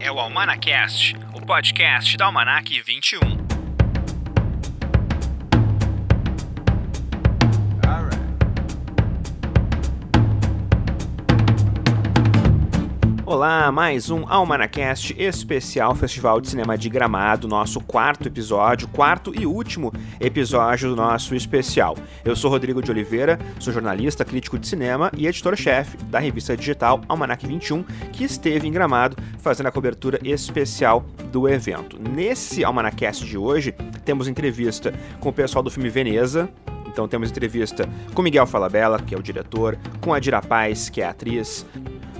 é o Almanacast, o podcast da Almanac 21. Olá, mais um Almanacast especial Festival de Cinema de Gramado, nosso quarto episódio, quarto e último episódio do nosso especial. Eu sou Rodrigo de Oliveira, sou jornalista, crítico de cinema e editor-chefe da revista digital Almanac 21, que esteve em Gramado fazendo a cobertura especial do evento. Nesse Almanacast de hoje, temos entrevista com o pessoal do filme Veneza, então temos entrevista com Miguel Falabella, que é o diretor, com a Dira Paz, que é a atriz,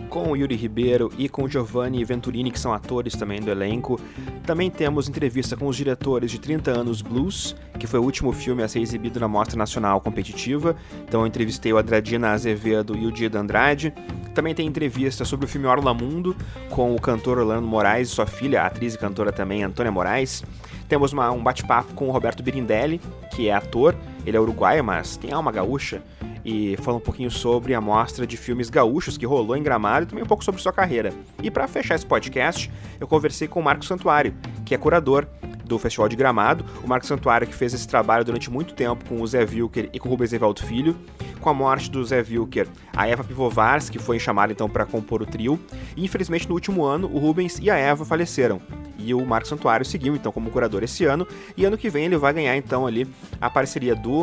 com o Yuri Ribeiro e com o Giovanni Venturini, que são atores também do elenco. Também temos entrevista com os diretores de 30 anos Blues, que foi o último filme a ser exibido na Mostra Nacional Competitiva. Então eu entrevistei o Adradina Azevedo e o Dida Andrade. Também tem entrevista sobre o filme Orla Mundo, com o cantor Orlando Moraes e sua filha, a atriz e cantora também, Antônia Moraes. Temos uma, um bate-papo com o Roberto Birindelli, que é ator, ele é uruguaio, mas tem alma gaúcha e fala um pouquinho sobre a mostra de filmes gaúchos que rolou em Gramado e também um pouco sobre sua carreira. E para fechar esse podcast, eu conversei com o Marco Santuário, que é curador do Festival de Gramado, o Marco Santuário que fez esse trabalho durante muito tempo com o Zé Wilker e com o Rubens Evaldo Filho. Com a morte do Zé Wilker, a Eva Pivovars, que foi chamada então para compor o trio, e infelizmente no último ano o Rubens e a Eva faleceram. E o Marco Santuário seguiu então como curador esse ano, e ano que vem ele vai ganhar então ali a parceria do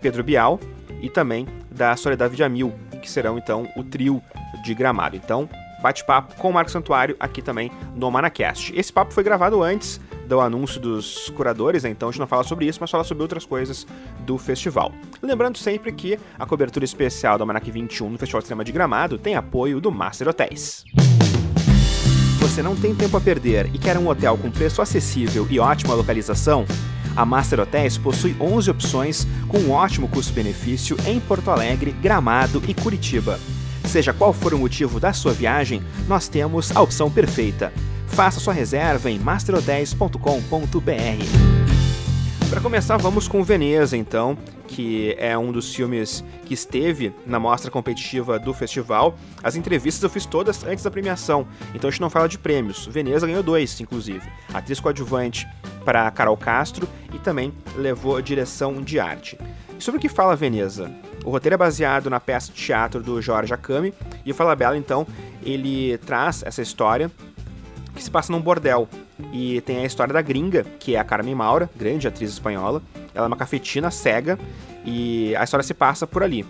Pedro Bial e também da Soledade Jamil, que serão então o trio de Gramado. Então, bate-papo com o Marco Santuário aqui também no Manacast. Esse papo foi gravado antes do anúncio dos curadores, né? então a gente não fala sobre isso, mas fala sobre outras coisas do festival. Lembrando sempre que a cobertura especial do Manac 21 no Festival de Cinema de Gramado tem apoio do Master Hotéis. Você não tem tempo a perder e quer um hotel com preço acessível e ótima localização? A Master Hotels possui 11 opções com um ótimo custo-benefício em Porto Alegre, Gramado e Curitiba. Seja qual for o motivo da sua viagem, nós temos a opção perfeita. Faça sua reserva em masterhotels.com.br. Para começar, vamos com Veneza, então, que é um dos filmes que esteve na mostra competitiva do festival. As entrevistas eu fiz todas antes da premiação, então a gente não fala de prêmios. Veneza ganhou dois, inclusive. Atriz coadjuvante para Carol Castro e também levou direção de arte. Sobre o que fala Veneza? O roteiro é baseado na peça de teatro do Jorge Acame e o Falabella, então, ele traz essa história que se passa num bordel. E tem a história da gringa, que é a Carmen Maura, grande atriz espanhola. Ela é uma cafetina cega e a história se passa por ali.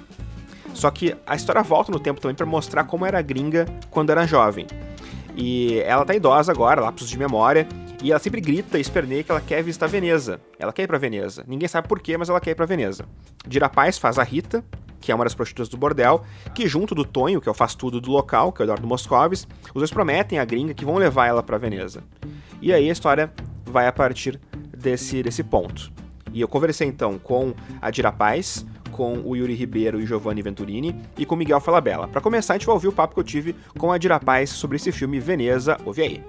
Só que a história volta no tempo também para mostrar como era a gringa quando era jovem. E ela tá idosa agora, lapsos de memória, e ela sempre grita e esperneia que ela quer visitar Veneza. Ela quer ir pra Veneza. Ninguém sabe porquê, mas ela quer ir pra Veneza. Dira Paz faz a Rita, que é uma das prostitutas do bordel, que junto do Tonho, que é o faz tudo do local, que é o Eduardo Moscovis, os dois prometem à gringa que vão levar ela para Veneza. E aí a história vai a partir desse, desse ponto. E eu conversei então com a Dira Paz, com o Yuri Ribeiro e Giovanni Venturini e com Miguel Falabella. Para começar, a gente vai ouvir o papo que eu tive com a Dira Paz sobre esse filme Veneza. Ouve aí.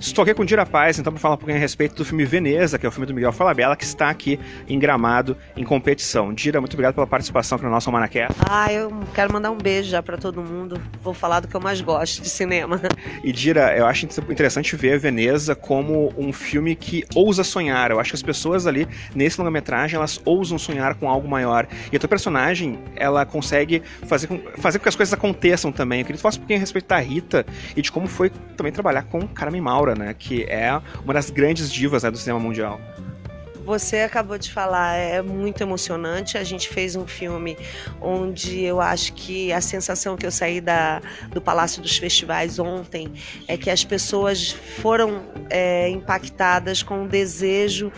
Estou aqui com o Dira Paz, então, para falar um pouquinho a respeito do filme Veneza, que é o filme do Miguel Falabella, que está aqui em Gramado, em competição. Dira, muito obrigado pela participação aqui no nosso Almanaqué. Ah, eu quero mandar um beijo já para todo mundo. Vou falar do que eu mais gosto de cinema. E Dira, eu acho interessante ver Veneza como um filme que ousa sonhar. Eu acho que as pessoas ali, nesse longa-metragem, elas ousam sonhar com algo maior. E a tua personagem, ela consegue fazer com, fazer com que as coisas aconteçam também. Eu queria que tu falasse um pouquinho a respeito da Rita e de como foi também trabalhar com Carmen Maura né? Que é uma das grandes divas né, do cinema mundial. Você acabou de falar, é muito emocionante. A gente fez um filme onde eu acho que a sensação que eu saí da, do Palácio dos Festivais ontem é que as pessoas foram é, impactadas com o desejo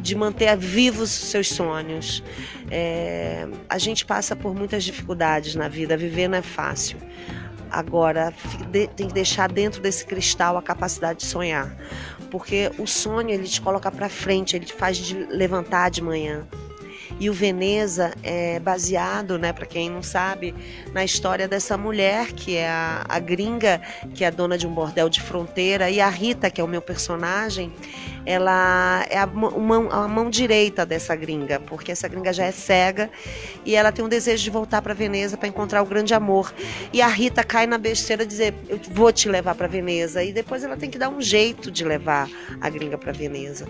de manter vivos seus sonhos. É, a gente passa por muitas dificuldades na vida, viver não é fácil. Agora, tem que deixar dentro desse cristal a capacidade de sonhar, porque o sonho ele te coloca para frente, ele te faz levantar de manhã. E o Veneza é baseado, né, para quem não sabe, na história dessa mulher que é a, a gringa, que é dona de um bordel de fronteira, e a Rita, que é o meu personagem, ela é a mão, a mão direita dessa gringa, porque essa gringa já é cega e ela tem um desejo de voltar para Veneza para encontrar o grande amor. E a Rita cai na besteira de dizer: Eu vou te levar para Veneza. E depois ela tem que dar um jeito de levar a gringa para Veneza.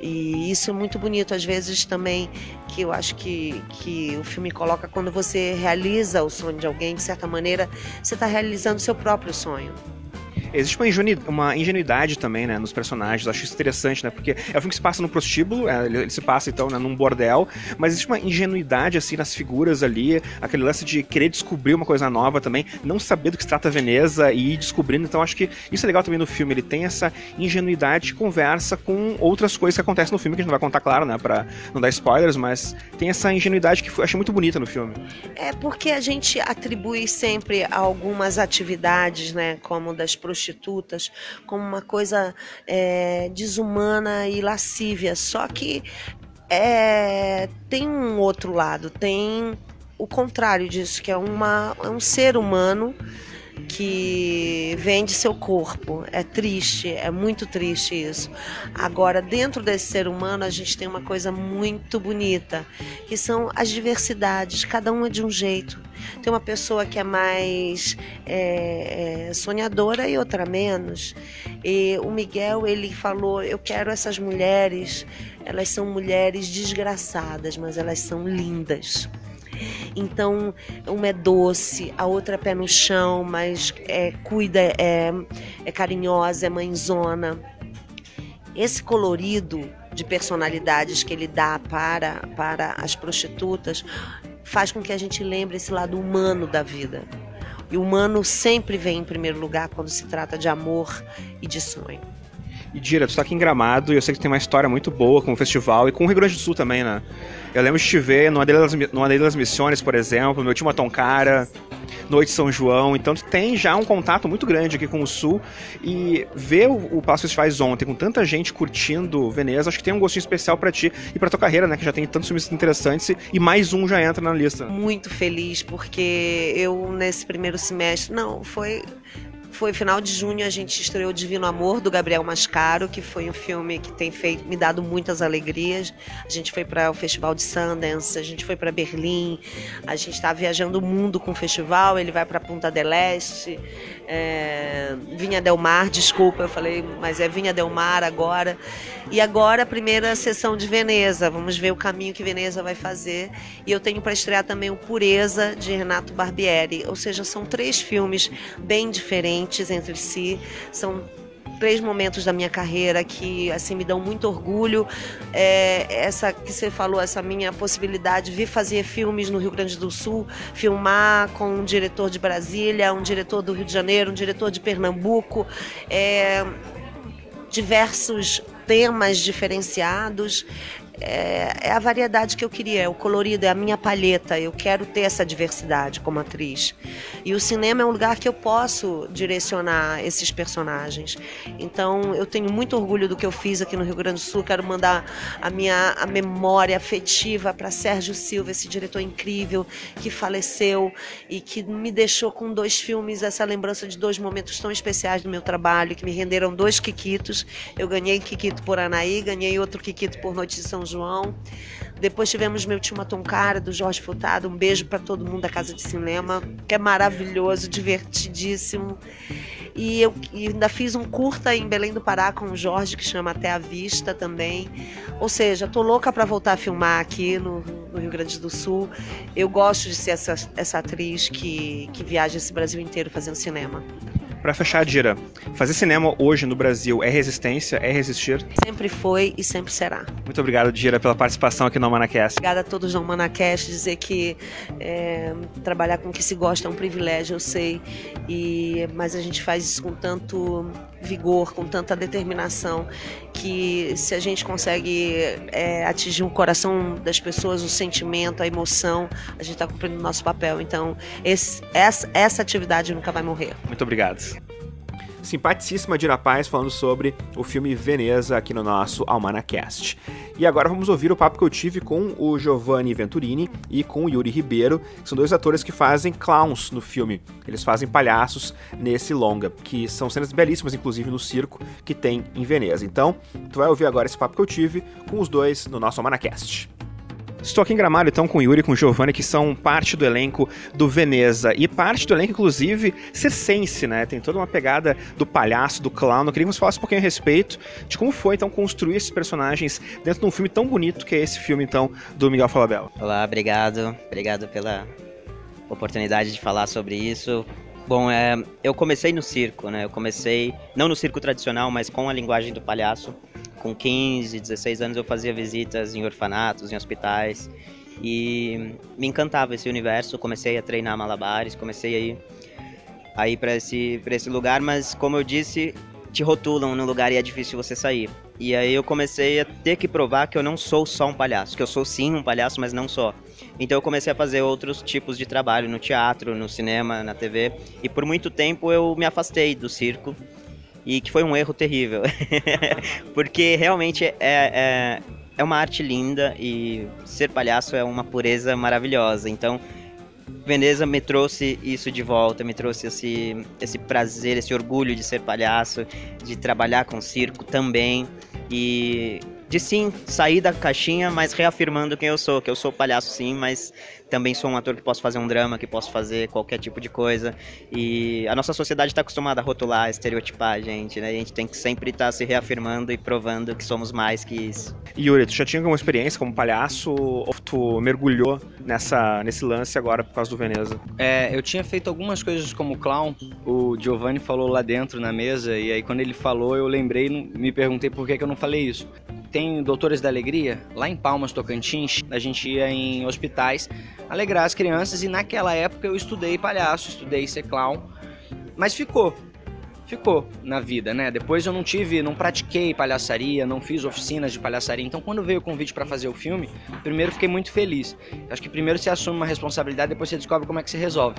E isso é muito bonito, às vezes também, que eu acho que, que o filme coloca quando você realiza o sonho de alguém, de certa maneira, você está realizando o seu próprio sonho. Existe uma, ingenu uma ingenuidade também, né, nos personagens. Acho isso interessante, né? Porque é um filme que se passa no prostíbulo, é, ele, ele, se passa, então, né, num bordel, mas existe uma ingenuidade, assim, nas figuras ali, aquele lance de querer descobrir uma coisa nova também, não saber do que se trata Veneza e ir descobrindo. Então, acho que isso é legal também no filme. Ele tem essa ingenuidade que conversa com outras coisas que acontecem no filme, que a gente não vai contar, claro, né, pra não dar spoilers, mas tem essa ingenuidade que eu achei muito bonita no filme. É porque a gente atribui sempre algumas atividades, né, como das prostitutas como uma coisa é, desumana e lascívia. Só que é, tem um outro lado, tem o contrário disso, que é, uma, é um ser humano que vende seu corpo. É triste, é muito triste isso. Agora, dentro desse ser humano, a gente tem uma coisa muito bonita, que são as diversidades, cada uma de um jeito. Tem uma pessoa que é mais é, é, sonhadora e outra menos. E o Miguel, ele falou: Eu quero essas mulheres, elas são mulheres desgraçadas, mas elas são lindas. Então, uma é doce, a outra é pé no chão, mas é, cuida, é, é carinhosa, é mãezona. Esse colorido de personalidades que ele dá para, para as prostitutas faz com que a gente lembre esse lado humano da vida. E o humano sempre vem em primeiro lugar quando se trata de amor e de sonho. E tu tá aqui em Gramado e eu sei que tem uma história muito boa com o festival e com o Rio Grande do Sul também, né? Eu lembro de te ver no Adelia das, no Adelia das Missões, por exemplo, meu time Toncara, Noite São João. Então tu tem já um contato muito grande aqui com o Sul e ver o, o Passo Festivais ontem com tanta gente curtindo Veneza, acho que tem um gostinho especial para ti e para tua carreira, né? Que já tem tantos filmes interessantes e mais um já entra na lista. Muito feliz porque eu nesse primeiro semestre, não, foi foi final de junho a gente estreou Divino Amor do Gabriel Mascaro, que foi um filme que tem feito me dado muitas alegrias. A gente foi para o Festival de Sundance, a gente foi para Berlim, a gente está viajando o mundo com o festival. Ele vai para Punta del Este, é, Vinha Del Mar, desculpa, eu falei, mas é Vinha Del Mar agora. E agora a primeira sessão de Veneza. Vamos ver o caminho que Veneza vai fazer. E eu tenho para estrear também o Pureza de Renato Barbieri. Ou seja, são três filmes bem diferentes entre si. São três momentos da minha carreira que assim me dão muito orgulho. É, essa que você falou, essa minha possibilidade de vir fazer filmes no Rio Grande do Sul, filmar com um diretor de Brasília, um diretor do Rio de Janeiro, um diretor de Pernambuco, é, diversos temas diferenciados é, é, a variedade que eu queria, é o colorido, é a minha palheta. Eu quero ter essa diversidade como atriz. E o cinema é um lugar que eu posso direcionar esses personagens. Então, eu tenho muito orgulho do que eu fiz aqui no Rio Grande do Sul. Quero mandar a minha a memória afetiva para Sérgio Silva, esse diretor incrível que faleceu e que me deixou com dois filmes, essa lembrança de dois momentos tão especiais do meu trabalho, que me renderam dois Quiquitos. Eu ganhei Quiquito por Anaí, ganhei outro Quiquito por Noite de São João. Depois tivemos meu tio Matoncara, do Jorge Furtado. Um beijo para todo mundo da Casa de Cinema, que é maravilhoso, divertidíssimo. E eu e ainda fiz um curta em Belém do Pará com o Jorge, que chama Até a Vista também. Ou seja, tô louca para voltar a filmar aqui no, no, Rio Grande do Sul. Eu gosto de ser essa, essa atriz que, que viaja esse Brasil inteiro fazendo cinema. Para fechar, Dira, fazer cinema hoje no Brasil é resistência, é resistir? Sempre foi e sempre será. Muito obrigado, Dira, pela participação aqui no Manacast. Obrigada a todos no Manacast, dizer que é, trabalhar com o que se gosta é um privilégio, eu sei, e, mas a gente faz isso com tanto vigor, com tanta determinação, que se a gente consegue é, atingir o coração das pessoas, o sentimento, a emoção, a gente está cumprindo o nosso papel. Então, esse, essa, essa atividade nunca vai morrer. Muito obrigado. Simpaticíssima de Paz falando sobre o filme Veneza aqui no nosso Almanacast. E agora vamos ouvir o papo que eu tive com o Giovanni Venturini e com o Yuri Ribeiro, que são dois atores que fazem clowns no filme. Eles fazem palhaços nesse longa, que são cenas belíssimas, inclusive no circo que tem em Veneza. Então, tu vai ouvir agora esse papo que eu tive com os dois no nosso Almanacast. Estou aqui em Gramado, então, com o Yuri e com o Giovanni, que são parte do elenco do Veneza. E parte do elenco, inclusive, circense, né? Tem toda uma pegada do palhaço, do clown. Eu queria que você falasse um pouquinho a respeito de como foi, então, construir esses personagens dentro de um filme tão bonito que é esse filme, então, do Miguel Falabella. Olá, obrigado. Obrigado pela oportunidade de falar sobre isso. Bom, é, eu comecei no circo, né? Eu comecei, não no circo tradicional, mas com a linguagem do palhaço com 15, 16 anos eu fazia visitas em orfanatos, em hospitais e me encantava esse universo. Comecei a treinar malabares, comecei a ir, ir para esse, esse lugar, mas como eu disse, te rotulam no lugar e é difícil você sair. E aí eu comecei a ter que provar que eu não sou só um palhaço, que eu sou sim um palhaço, mas não só. Então eu comecei a fazer outros tipos de trabalho no teatro, no cinema, na TV. E por muito tempo eu me afastei do circo e que foi um erro terrível. Porque realmente é, é, é uma arte linda e ser palhaço é uma pureza maravilhosa. Então, Veneza me trouxe isso de volta, me trouxe esse, esse prazer, esse orgulho de ser palhaço, de trabalhar com circo também. E de sim sair da caixinha, mas reafirmando quem eu sou, que eu sou palhaço sim, mas também sou um ator que posso fazer um drama, que posso fazer qualquer tipo de coisa. E a nossa sociedade está acostumada a rotular, a estereotipar a gente, né? a gente tem que sempre estar tá se reafirmando e provando que somos mais que isso. Yuri, tu já tinha alguma experiência como palhaço ou tu mergulhou nessa, nesse lance agora por causa do Veneza? É, eu tinha feito algumas coisas como clown. O Giovanni falou lá dentro na mesa e aí quando ele falou eu lembrei, me perguntei por que, que eu não falei isso tem Doutores da Alegria, lá em Palmas, Tocantins, a gente ia em hospitais alegrar as crianças e naquela época eu estudei palhaço, estudei ser clown, mas ficou, ficou na vida, né? Depois eu não tive, não pratiquei palhaçaria, não fiz oficinas de palhaçaria. Então, quando veio o convite para fazer o filme, primeiro fiquei muito feliz. Acho que primeiro você assume uma responsabilidade, depois você descobre como é que se resolve.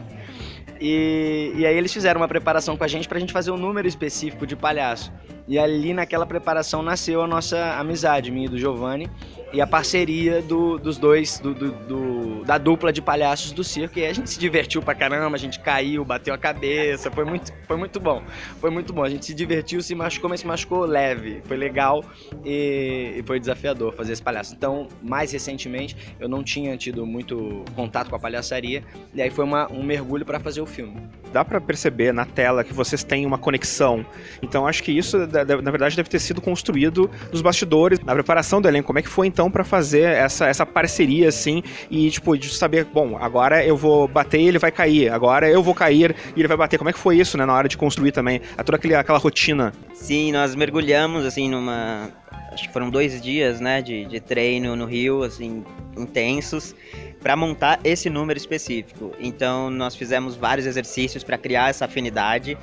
E, e aí eles fizeram uma preparação com a gente pra gente fazer um número específico de palhaço. E ali naquela preparação nasceu a nossa amizade, minha e do Giovanni, e a parceria do, dos dois, do, do, do, da dupla de palhaços do circo. E a gente se divertiu pra caramba, a gente caiu, bateu a cabeça, foi muito, foi muito bom. Foi muito bom. A gente se divertiu, se machucou, mas se machucou leve. Foi legal e, e foi desafiador fazer esse palhaço. Então, mais recentemente, eu não tinha tido muito contato com a palhaçaria, e aí foi uma, um mergulho para fazer o filme. Dá para perceber na tela que vocês têm uma conexão. Então, acho que isso na verdade, deve ter sido construído nos bastidores, na preparação do elenco. Como é que foi então para fazer essa, essa parceria assim e tipo de saber, bom, agora eu vou bater e ele vai cair, agora eu vou cair e ele vai bater. Como é que foi isso, né, na hora de construir também a toda aquele, aquela rotina? Sim, nós mergulhamos assim numa acho que foram dois dias, né, de, de treino no Rio, assim, intensos, para montar esse número específico. Então, nós fizemos vários exercícios para criar essa afinidade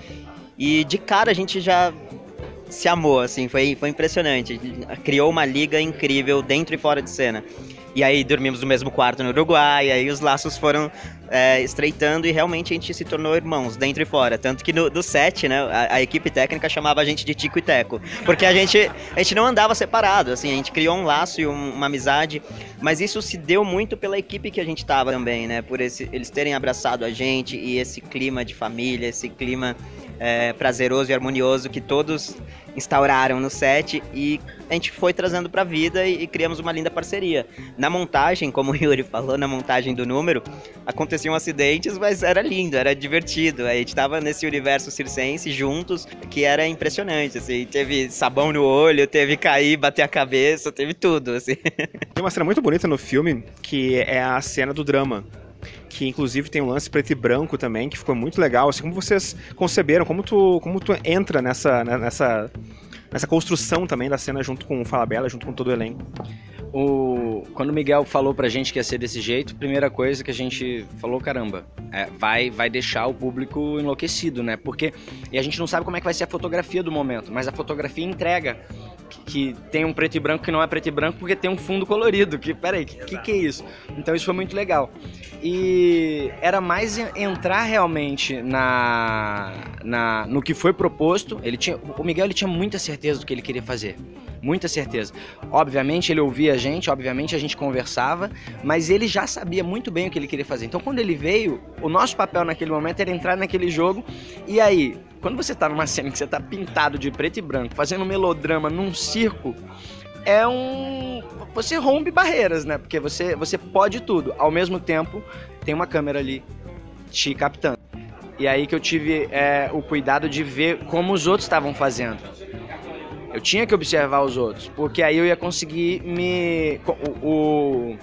e de cara a gente já se amou, assim, foi, foi impressionante. Criou uma liga incrível dentro e fora de cena. E aí dormimos no mesmo quarto no Uruguai, aí os laços foram é, estreitando e realmente a gente se tornou irmãos, dentro e fora. Tanto que no, do set, né, a, a, equipe técnica chamava a gente de Tico e Teco. Porque a gente, a gente não andava separado, assim, a gente criou um laço e um, uma amizade. Mas isso se deu muito pela equipe que a gente tava também, né? Por esse, eles terem abraçado a gente e esse clima de família, esse clima é, prazeroso e harmonioso que todos instauraram no set e a gente foi trazendo para vida e, e, criamos uma linda parceria. Na montagem, como o Yuri falou, na montagem do número, aconteciam acidentes, mas era lindo, era divertido. A gente estava nesse universo circense juntos, que era impressionante, assim, teve sabão no olho, teve cair, bater a cabeça, teve tudo, assim. Tem uma cena muito bonita no filme, que é a cena do drama que inclusive tem um lance preto e branco também, que ficou muito legal. Assim, como vocês conceberam, como tu, como tu entra nessa, né, nessa, nessa construção também da cena junto com o Falabella, junto com todo o elenco? O, quando o Miguel falou pra gente que ia ser desse jeito, primeira coisa que a gente falou, caramba, é, vai, vai deixar o público enlouquecido, né? Porque e a gente não sabe como é que vai ser a fotografia do momento, mas a fotografia entrega que, que, tem um preto e branco que não é preto e branco porque tem um fundo colorido. Que, peraí, que, que, que é isso? Então isso foi muito legal. E era mais entrar realmente na, na, no que foi proposto. Ele tinha, o Miguel ele tinha muita certeza do que ele queria fazer muita certeza. Obviamente ele ouvia gente, obviamente a gente conversava, mas ele já sabia muito bem o que ele queria fazer. Então quando ele veio, o nosso papel naquele momento era entrar naquele jogo e aí, quando você tá numa cena que você tá pintado de preto e branco, fazendo melodrama num circo, é um você rompe barreiras, né? Porque você você pode tudo. Ao mesmo tempo, tem uma câmera ali te captando. E aí que eu tive é, o cuidado de ver como os outros estavam fazendo. Eu tinha que observar os outros, porque aí eu ia conseguir me. O, o,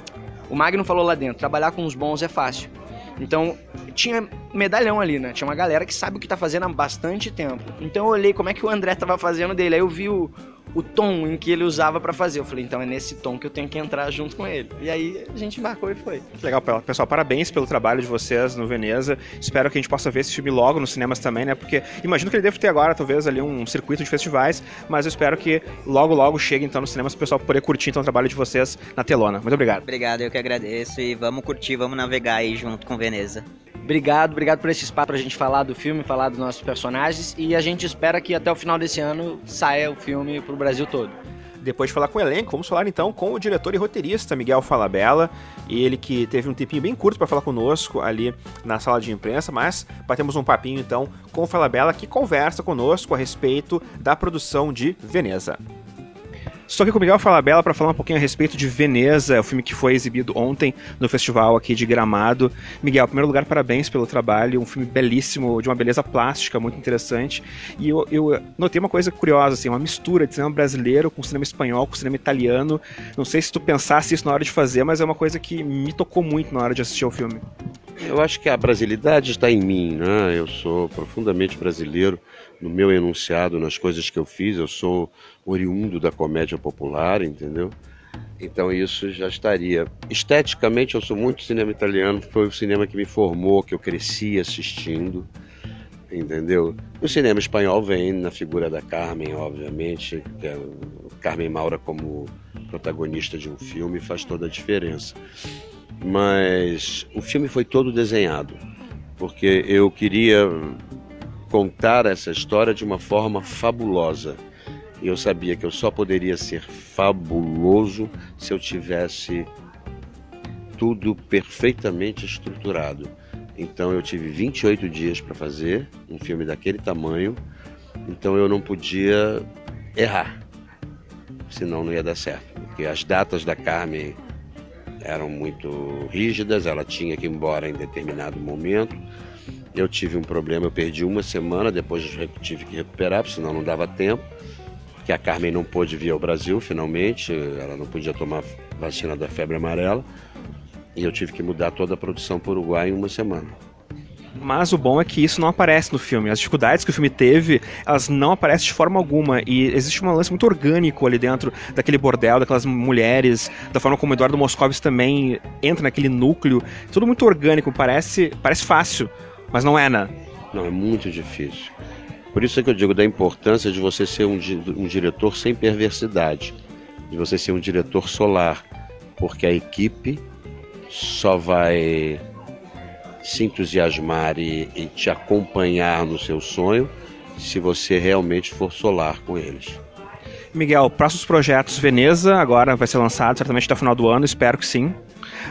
o Magno falou lá dentro: trabalhar com os bons é fácil. Então, tinha medalhão ali, né? Tinha uma galera que sabe o que tá fazendo há bastante tempo. Então eu olhei como é que o André tava fazendo dele. Aí eu vi o, o tom em que ele usava para fazer. Eu falei, então é nesse tom que eu tenho que entrar junto com ele. E aí a gente embarcou e foi. Legal, pessoal. Parabéns pelo trabalho de vocês no Veneza. Espero que a gente possa ver esse filme logo nos cinemas também, né? Porque imagino que ele deve ter agora, talvez, ali um circuito de festivais, mas eu espero que logo, logo chegue então nos cinemas para o pessoal poder curtir então, o trabalho de vocês na telona. Muito obrigado. Obrigado, eu que agradeço e vamos curtir, vamos navegar aí junto com Veneza. Obrigado, obrigado por esse espaço pra gente falar do filme, falar dos nossos personagens e a gente espera que até o final desse ano saia o filme pro Brasil todo. Depois de falar com o elenco, vamos falar então com o diretor e roteirista Miguel Falabella, ele que teve um tempinho bem curto para falar conosco ali na sala de imprensa, mas batemos um papinho então com o Falabella que conversa conosco a respeito da produção de Veneza. Estou aqui com o Miguel Falabella para falar um pouquinho a respeito de Veneza, o filme que foi exibido ontem no festival aqui de Gramado. Miguel, em primeiro lugar, parabéns pelo trabalho, um filme belíssimo, de uma beleza plástica muito interessante. E eu, eu notei uma coisa curiosa, assim, uma mistura de cinema brasileiro com cinema espanhol, com cinema italiano. Não sei se tu pensasse isso na hora de fazer, mas é uma coisa que me tocou muito na hora de assistir ao filme. Eu acho que a brasilidade está em mim, né? Eu sou profundamente brasileiro no meu enunciado, nas coisas que eu fiz. Eu sou oriundo da comédia popular, entendeu? Então isso já estaria. Esteticamente eu sou muito cinema italiano, foi o cinema que me formou, que eu cresci assistindo, entendeu? O cinema espanhol vem na figura da Carmen, obviamente, é Carmen Maura como protagonista de um filme faz toda a diferença. Mas o filme foi todo desenhado, porque eu queria contar essa história de uma forma fabulosa eu sabia que eu só poderia ser fabuloso se eu tivesse tudo perfeitamente estruturado. Então eu tive 28 dias para fazer um filme daquele tamanho, então eu não podia errar, senão não ia dar certo. Porque as datas da Carmen eram muito rígidas, ela tinha que ir embora em determinado momento. Eu tive um problema, eu perdi uma semana, depois tive que recuperar, porque senão não dava tempo que a Carmen não pôde vir ao Brasil finalmente, ela não podia tomar vacina da febre amarela, e eu tive que mudar toda a produção para o Uruguai em uma semana. Mas o bom é que isso não aparece no filme. As dificuldades que o filme teve, elas não aparecem de forma alguma. E existe um lance muito orgânico ali dentro daquele bordel, daquelas mulheres, da forma como o Eduardo Moscovis também entra naquele núcleo. Tudo muito orgânico, parece, parece fácil, mas não é, né? Não, é muito difícil. Por isso é que eu digo da importância de você ser um, um diretor sem perversidade, de você ser um diretor solar, porque a equipe só vai se entusiasmar e, e, te acompanhar no seu sonho se você realmente for solar com eles. Miguel, próximos projetos Veneza agora vai ser lançado certamente até o final do ano, espero que sim.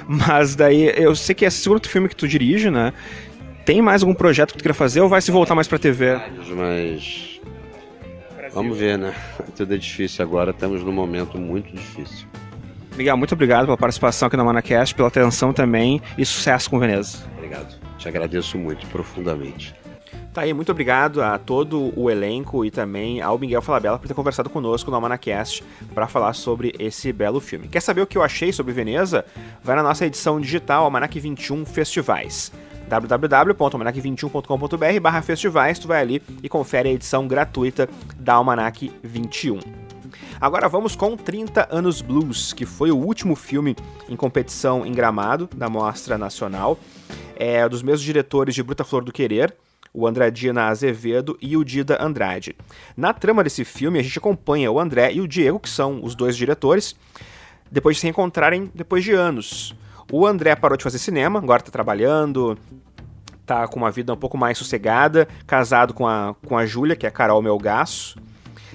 Mas daí eu sei que é o segundo filme que tu dirige, né? Tem mais algum projeto que tu queira fazer ou vai se voltar mais pra TV? Mas. Vamos ver, né? Tudo é difícil agora, estamos num momento muito difícil. Miguel, muito obrigado pela participação aqui na Manacast, pela atenção também e sucesso com Veneza. Obrigado. Te agradeço muito, profundamente. Tá aí, muito obrigado a todo o elenco e também ao Miguel Falabella por ter conversado conosco no Almanacast para falar sobre esse belo filme. Quer saber o que eu achei sobre Veneza? Vai na nossa edição digital Almanac 21 Festivais www.almanac21.com.br barra festivais, tu vai ali e confere a edição gratuita da Almanac 21. Agora vamos com 30 Anos Blues, que foi o último filme em competição em Gramado da Mostra Nacional. É dos mesmos diretores de Bruta Flor do Querer, o Andradina Azevedo e o Dida Andrade. Na trama desse filme, a gente acompanha o André e o Diego, que são os dois diretores, depois de se encontrarem depois de anos. O André parou de fazer cinema, agora está trabalhando, tá com uma vida um pouco mais sossegada, casado com a, com a Júlia, que é a Carol Melgaço,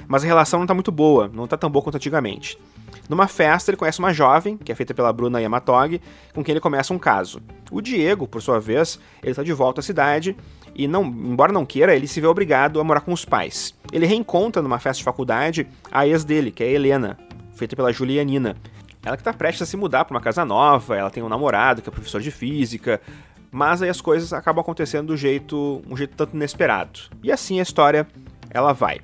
mas a relação não tá muito boa, não tá tão boa quanto antigamente. Numa festa, ele conhece uma jovem, que é feita pela Bruna Yamatog, com quem ele começa um caso. O Diego, por sua vez, ele está de volta à cidade e, não, embora não queira, ele se vê obrigado a morar com os pais. Ele reencontra numa festa de faculdade a ex dele, que é a Helena, feita pela Julianina. Ela que está prestes a se mudar para uma casa nova, ela tem um namorado que é professor de física, mas aí as coisas acabam acontecendo do jeito, um jeito tanto inesperado. E assim a história ela vai.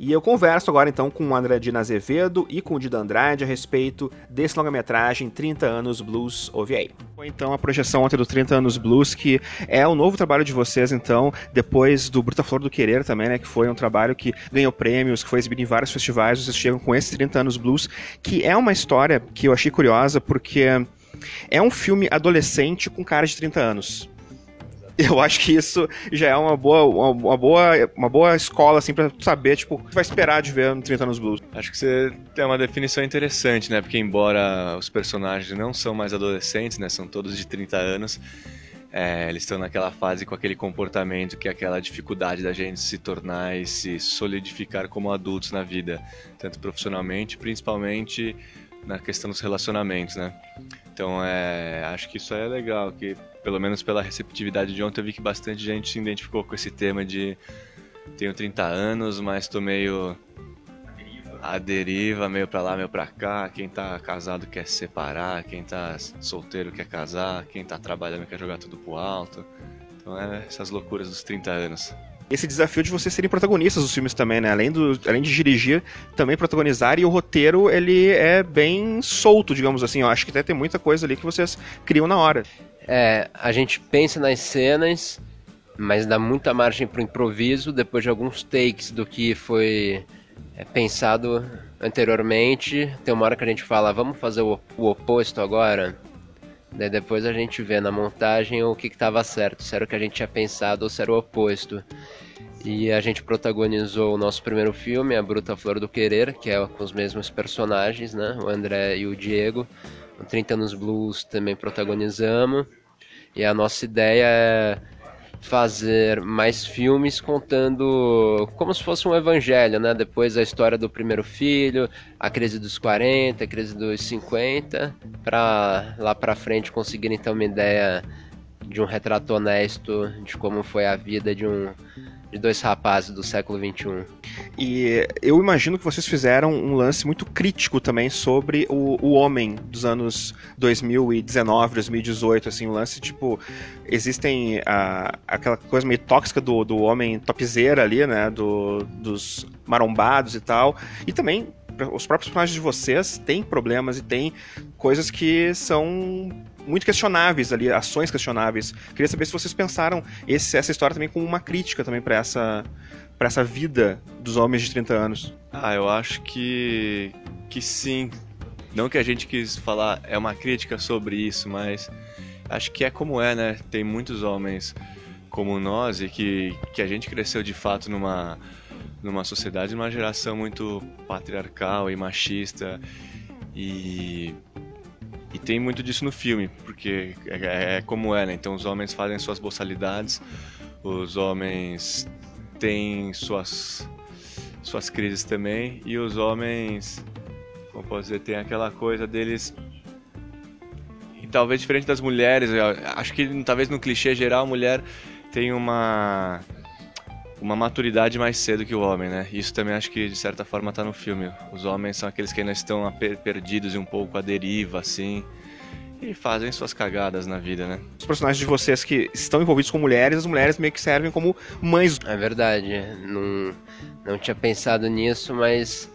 E eu converso agora então com o André Dina Azevedo e com o Dida Andrade a respeito desse longa-metragem 30 anos Blues OVA. Foi então a projeção ontem dos 30 anos Blues, que é o novo trabalho de vocês então, depois do Bruta Flor do Querer também, né, que foi um trabalho que ganhou prêmios, que foi exibido em vários festivais, vocês chegam com esse 30 anos Blues, que é uma história que eu achei curiosa porque é um filme adolescente com cara de 30 anos. Eu acho que isso já é uma boa, uma, uma boa, uma boa escola, assim, pra saber, tipo, o que vai esperar de ver no 30 anos Blues. Acho que você tem uma definição interessante, né? Porque embora os personagens não são mais adolescentes, né? São todos de 30 anos, é, eles estão naquela fase com aquele comportamento que é aquela dificuldade da gente se tornar e se solidificar como adultos na vida, tanto profissionalmente, principalmente na questão dos relacionamentos, né? Então, é, acho que isso é legal, que pelo menos pela receptividade de ontem eu vi que bastante gente se identificou com esse tema de tenho 30 anos, mas tô meio a deriva, meio pra lá, meio pra cá. Quem tá casado quer se separar, quem tá solteiro quer casar, quem tá trabalhando quer jogar tudo pro alto. Então é essas loucuras dos 30 anos esse desafio de vocês serem protagonistas dos filmes também, né? Além, do, além de dirigir, também protagonizar, e o roteiro, ele é bem solto, digamos assim. Eu acho que até tem muita coisa ali que vocês criam na hora. É, a gente pensa nas cenas, mas dá muita margem para o improviso depois de alguns takes do que foi é, pensado anteriormente. Tem uma hora que a gente fala, vamos fazer o, o oposto agora? Daí depois a gente vê na montagem o que estava certo, se era o que a gente tinha pensado ou se era o oposto. E a gente protagonizou o nosso primeiro filme, A Bruta Flor do Querer, que é com os mesmos personagens, né? O André e o Diego. O 30 Anos Blues também protagonizamos. E a nossa ideia é fazer mais filmes contando como se fosse um evangelho, né? Depois a história do primeiro filho, a crise dos 40, a crise dos 50, para lá para frente conseguirem ter uma ideia de um retrato honesto de como foi a vida de um de dois rapazes do século XXI. E eu imagino que vocês fizeram um lance muito crítico também sobre o, o homem dos anos 2019, 2018, assim, um lance tipo, existem a, aquela coisa meio tóxica do, do homem topzeira ali, né, do, dos marombados e tal, e também os próprios personagens de vocês têm problemas e têm coisas que são muito questionáveis ali, ações questionáveis. Queria saber se vocês pensaram esse, essa história também como uma crítica também para essa para essa vida dos homens de 30 anos. Ah, eu acho que que sim. Não que a gente quis falar é uma crítica sobre isso, mas acho que é como é, né? Tem muitos homens como nós e que que a gente cresceu de fato numa numa sociedade, numa geração muito patriarcal e machista e e tem muito disso no filme, porque é, é como é, né? Então os homens fazem suas boçalidades, os homens têm suas, suas crises também, e os homens, como posso dizer, tem aquela coisa deles. Talvez diferente das mulheres, acho que talvez no clichê geral a mulher tem uma uma maturidade mais cedo que o homem, né? Isso também acho que de certa forma está no filme. Os homens são aqueles que ainda estão perdidos e um pouco à deriva, assim, e fazem suas cagadas na vida, né? Os personagens de vocês que estão envolvidos com mulheres, as mulheres meio que servem como mães. É verdade, não, não tinha pensado nisso, mas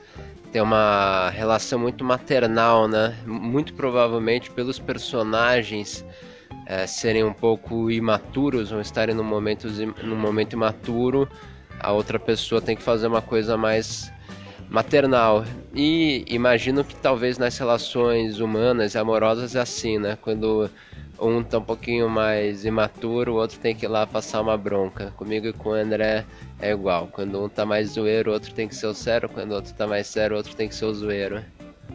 tem uma relação muito maternal, né? Muito provavelmente pelos personagens é, serem um pouco imaturos ou estarem num momento, num momento imaturo, a outra pessoa tem que fazer uma coisa mais maternal. E imagino que talvez nas relações humanas e amorosas é assim, né? Quando um tá um pouquinho mais imaturo, o outro tem que ir lá passar uma bronca. Comigo e com o André é igual. Quando um tá mais zoeiro, o outro tem que ser o sério. Quando o outro tá mais sério, o outro tem que ser o zoeiro.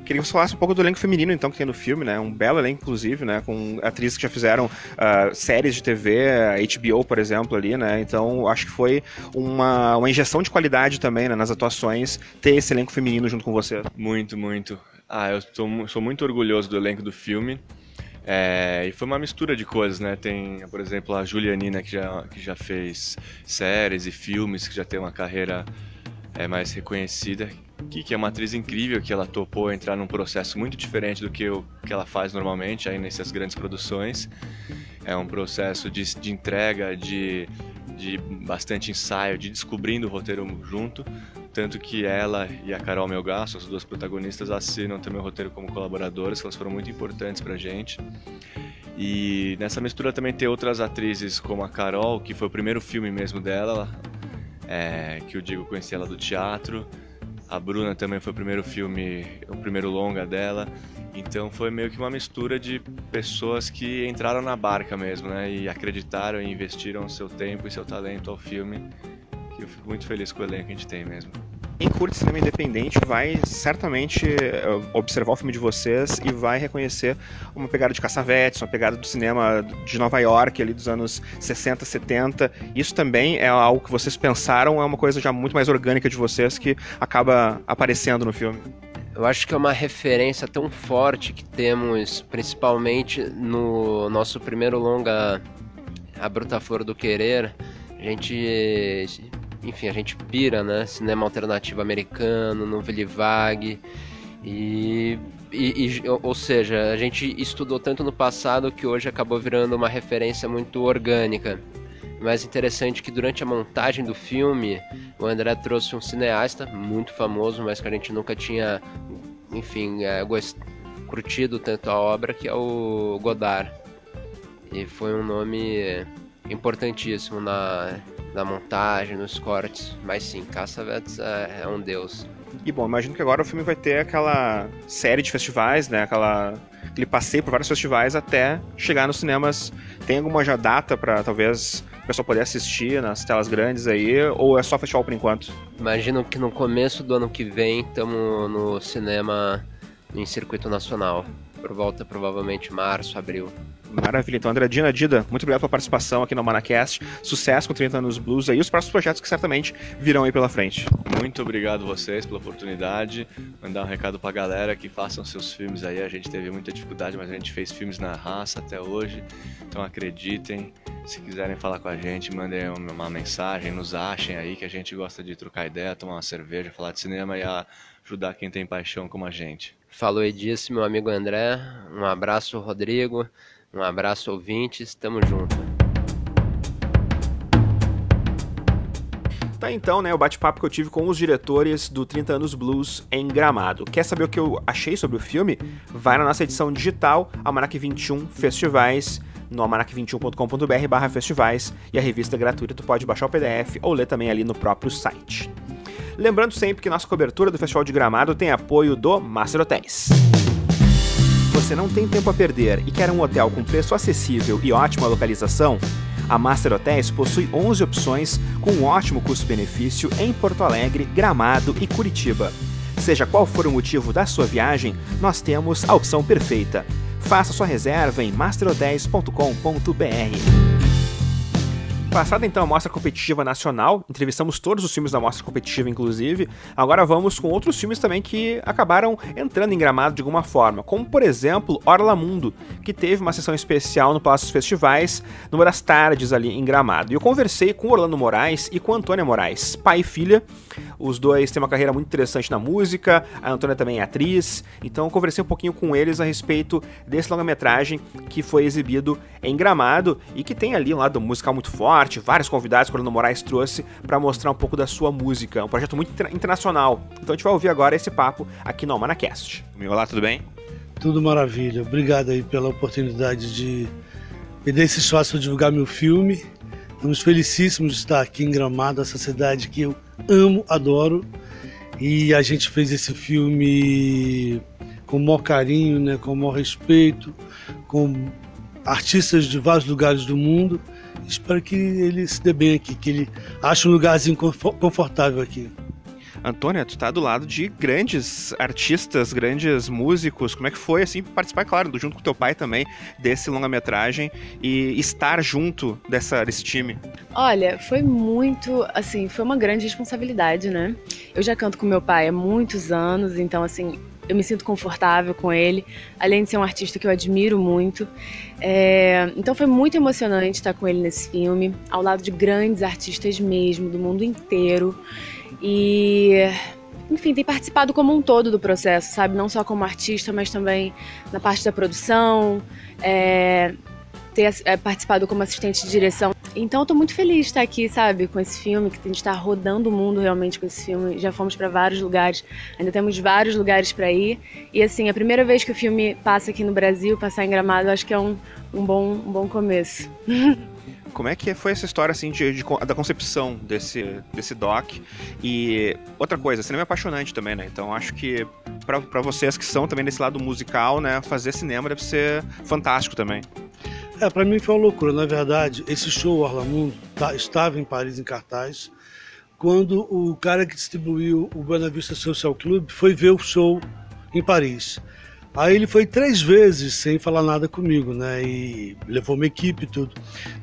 Queria que você falasse um pouco do elenco feminino, então, que tem no filme, né? Um belo elenco, inclusive, né? Com atrizes que já fizeram uh, séries de TV, HBO, por exemplo, ali, né? Então, acho que foi uma, uma injeção de qualidade também né, nas atuações ter esse elenco feminino junto com você. Muito, muito. Ah, eu tô, sou muito orgulhoso do elenco do filme. É, e foi uma mistura de coisas, né? Tem, por exemplo, a Julianina, que já, que já fez séries e filmes, que já tem uma carreira é, mais reconhecida, que, que é uma atriz incrível, que ela topou entrar num processo muito diferente do que, que ela faz normalmente aí nessas grandes produções. É um processo de, de entrega, de, de bastante ensaio, de descobrindo o roteiro junto, tanto que ela e a Carol Melgaço, as duas protagonistas, assinam também o roteiro como colaboradoras, que elas foram muito importantes pra gente. E nessa mistura também tem outras atrizes como a Carol, que foi o primeiro filme mesmo dela, é, que eu digo conheci ela do teatro. A Bruna também foi o primeiro filme, o primeiro longa dela. Então foi meio que uma mistura de pessoas que entraram na barca mesmo, né? E acreditaram e investiram seu tempo e seu talento ao filme eu fico muito feliz com o elenco que a gente tem mesmo. Quem curte cinema independente vai certamente eh, observar o filme de vocês e vai reconhecer uma pegada de Cassavetes, uma pegada do cinema de Nova York ali dos anos 60, 70. Isso também é algo que vocês pensaram, é uma coisa já muito mais orgânica de vocês que acaba aparecendo no filme. Eu acho que é uma referência tão forte que temos, principalmente no nosso primeiro longa, A Bruta Flor do Querer. A gente enfim, a gente pira, né? Cinema alternativo americano, novela vague. E, e, e, ou seja, a gente estudou tanto no passado que hoje acabou virando uma referência muito orgânica. Mais interessante que durante a montagem do filme, o André trouxe um cineasta muito famoso, mas que a gente nunca tinha, enfim, é, gost... curtido tanto a obra, que é o Godard. E foi um nome importantíssimo na, na montagem, nos cortes. Mas sim, Cassavetes é, é um deus. E bom, imagino que agora o filme vai ter aquela série de festivais, né? Aquela aquele passeio por vários festivais até chegar nos cinemas. Tem alguma já data para talvez o pessoal poder assistir nas telas grandes aí, ou é só festival por enquanto? Imagino que no começo do ano que vem estamos no cinema em circuito nacional. Por volta provavelmente março, abril. Maravilha. Então, Andradina, Dida, muito obrigado pela participação aqui no Manacast. Sucesso com 30 anos Blues aí e os próximos projetos que certamente virão aí pela frente. Muito obrigado vocês pela oportunidade. Mandar um recado pra galera que façam seus filmes aí. A gente teve muita dificuldade, mas a gente fez filmes na raça até hoje. Então acreditem. Se quiserem falar com a gente, mandem uma mensagem, nos achem aí que a gente gosta de trocar ideia, tomar uma cerveja, falar de cinema e ajudar quem tem paixão como a gente. Falou Edice, meu amigo André. Um abraço, Rodrigo. Um abraço, ouvintes. Tamo junto. Tá então, né, o bate-papo que eu tive com os diretores do 30 Anos Blues em Gramado. Quer saber o que eu achei sobre o filme? Vai na nossa edição digital, Almanac 21 Festivais, no almanac21.com.br barra festivais, e a revista é gratuita, tu pode baixar o PDF ou ler também ali no próprio site. Lembrando sempre que nossa cobertura do Festival de Gramado tem apoio do Master Hotels você não tem tempo a perder e quer um hotel com preço acessível e ótima localização, a Master Hotels possui 11 opções com um ótimo custo-benefício em Porto Alegre, Gramado e Curitiba. Seja qual for o motivo da sua viagem, nós temos a opção perfeita. Faça sua reserva em masterhotels.com.br. Passada então a Mostra Competitiva Nacional, entrevistamos todos os filmes da Mostra Competitiva, inclusive. Agora vamos com outros filmes também que acabaram entrando em gramado de alguma forma, como por exemplo Orla Mundo, que teve uma sessão especial no Palácio dos Festivais, numa das tardes ali em gramado. E eu conversei com Orlando Moraes e com Antônia Moraes, pai e filha. Os dois têm uma carreira muito interessante na música, a Antônia também é atriz, então eu conversei um pouquinho com eles a respeito desse longa-metragem que foi exibido em gramado e que tem ali um lado musical muito forte vários convidados que o Bruno Moraes trouxe para mostrar um pouco da sua música. É um projeto muito internacional. Então a gente vai ouvir agora esse papo aqui no Almanacast. Olá, tudo bem? Tudo maravilha. Obrigado aí pela oportunidade de me dar esse espaço para divulgar meu filme. Estamos felicíssimos de estar aqui em Gramado, essa cidade que eu amo, adoro. E a gente fez esse filme com o maior carinho, né, com o maior respeito, com artistas de vários lugares do mundo. Espero que ele se dê bem aqui, que ele ache um lugarzinho confortável aqui. Antônia, tu tá do lado de grandes artistas, grandes músicos. Como é que foi, assim, participar, claro, junto com teu pai também, desse longa-metragem e estar junto dessa, desse time? Olha, foi muito, assim, foi uma grande responsabilidade, né? Eu já canto com meu pai há muitos anos, então, assim, eu me sinto confortável com ele, além de ser um artista que eu admiro muito. É, então foi muito emocionante estar com ele nesse filme, ao lado de grandes artistas mesmo, do mundo inteiro. E, enfim, tem participado como um todo do processo, sabe? Não só como artista, mas também na parte da produção, é, ter é, participado como assistente de direção. Então, estou muito feliz de estar aqui, sabe, com esse filme, que a gente está rodando o mundo realmente com esse filme. Já fomos para vários lugares, ainda temos vários lugares para ir. E, assim, a primeira vez que o filme passa aqui no Brasil, passar em Gramado, acho que é um, um, bom, um bom começo. Como é que foi essa história assim de, de, da concepção desse, desse doc? E outra coisa, cinema é apaixonante também, né? Então acho que para vocês que são também desse lado musical, né, fazer cinema deve ser fantástico também. É, para mim foi uma loucura. Na verdade, esse show Orla Mundo tá, estava em Paris em cartaz quando o cara que distribuiu o Buena Vista Social Club foi ver o show em Paris. Aí ele foi três vezes sem falar nada comigo, né? E levou uma equipe e tudo.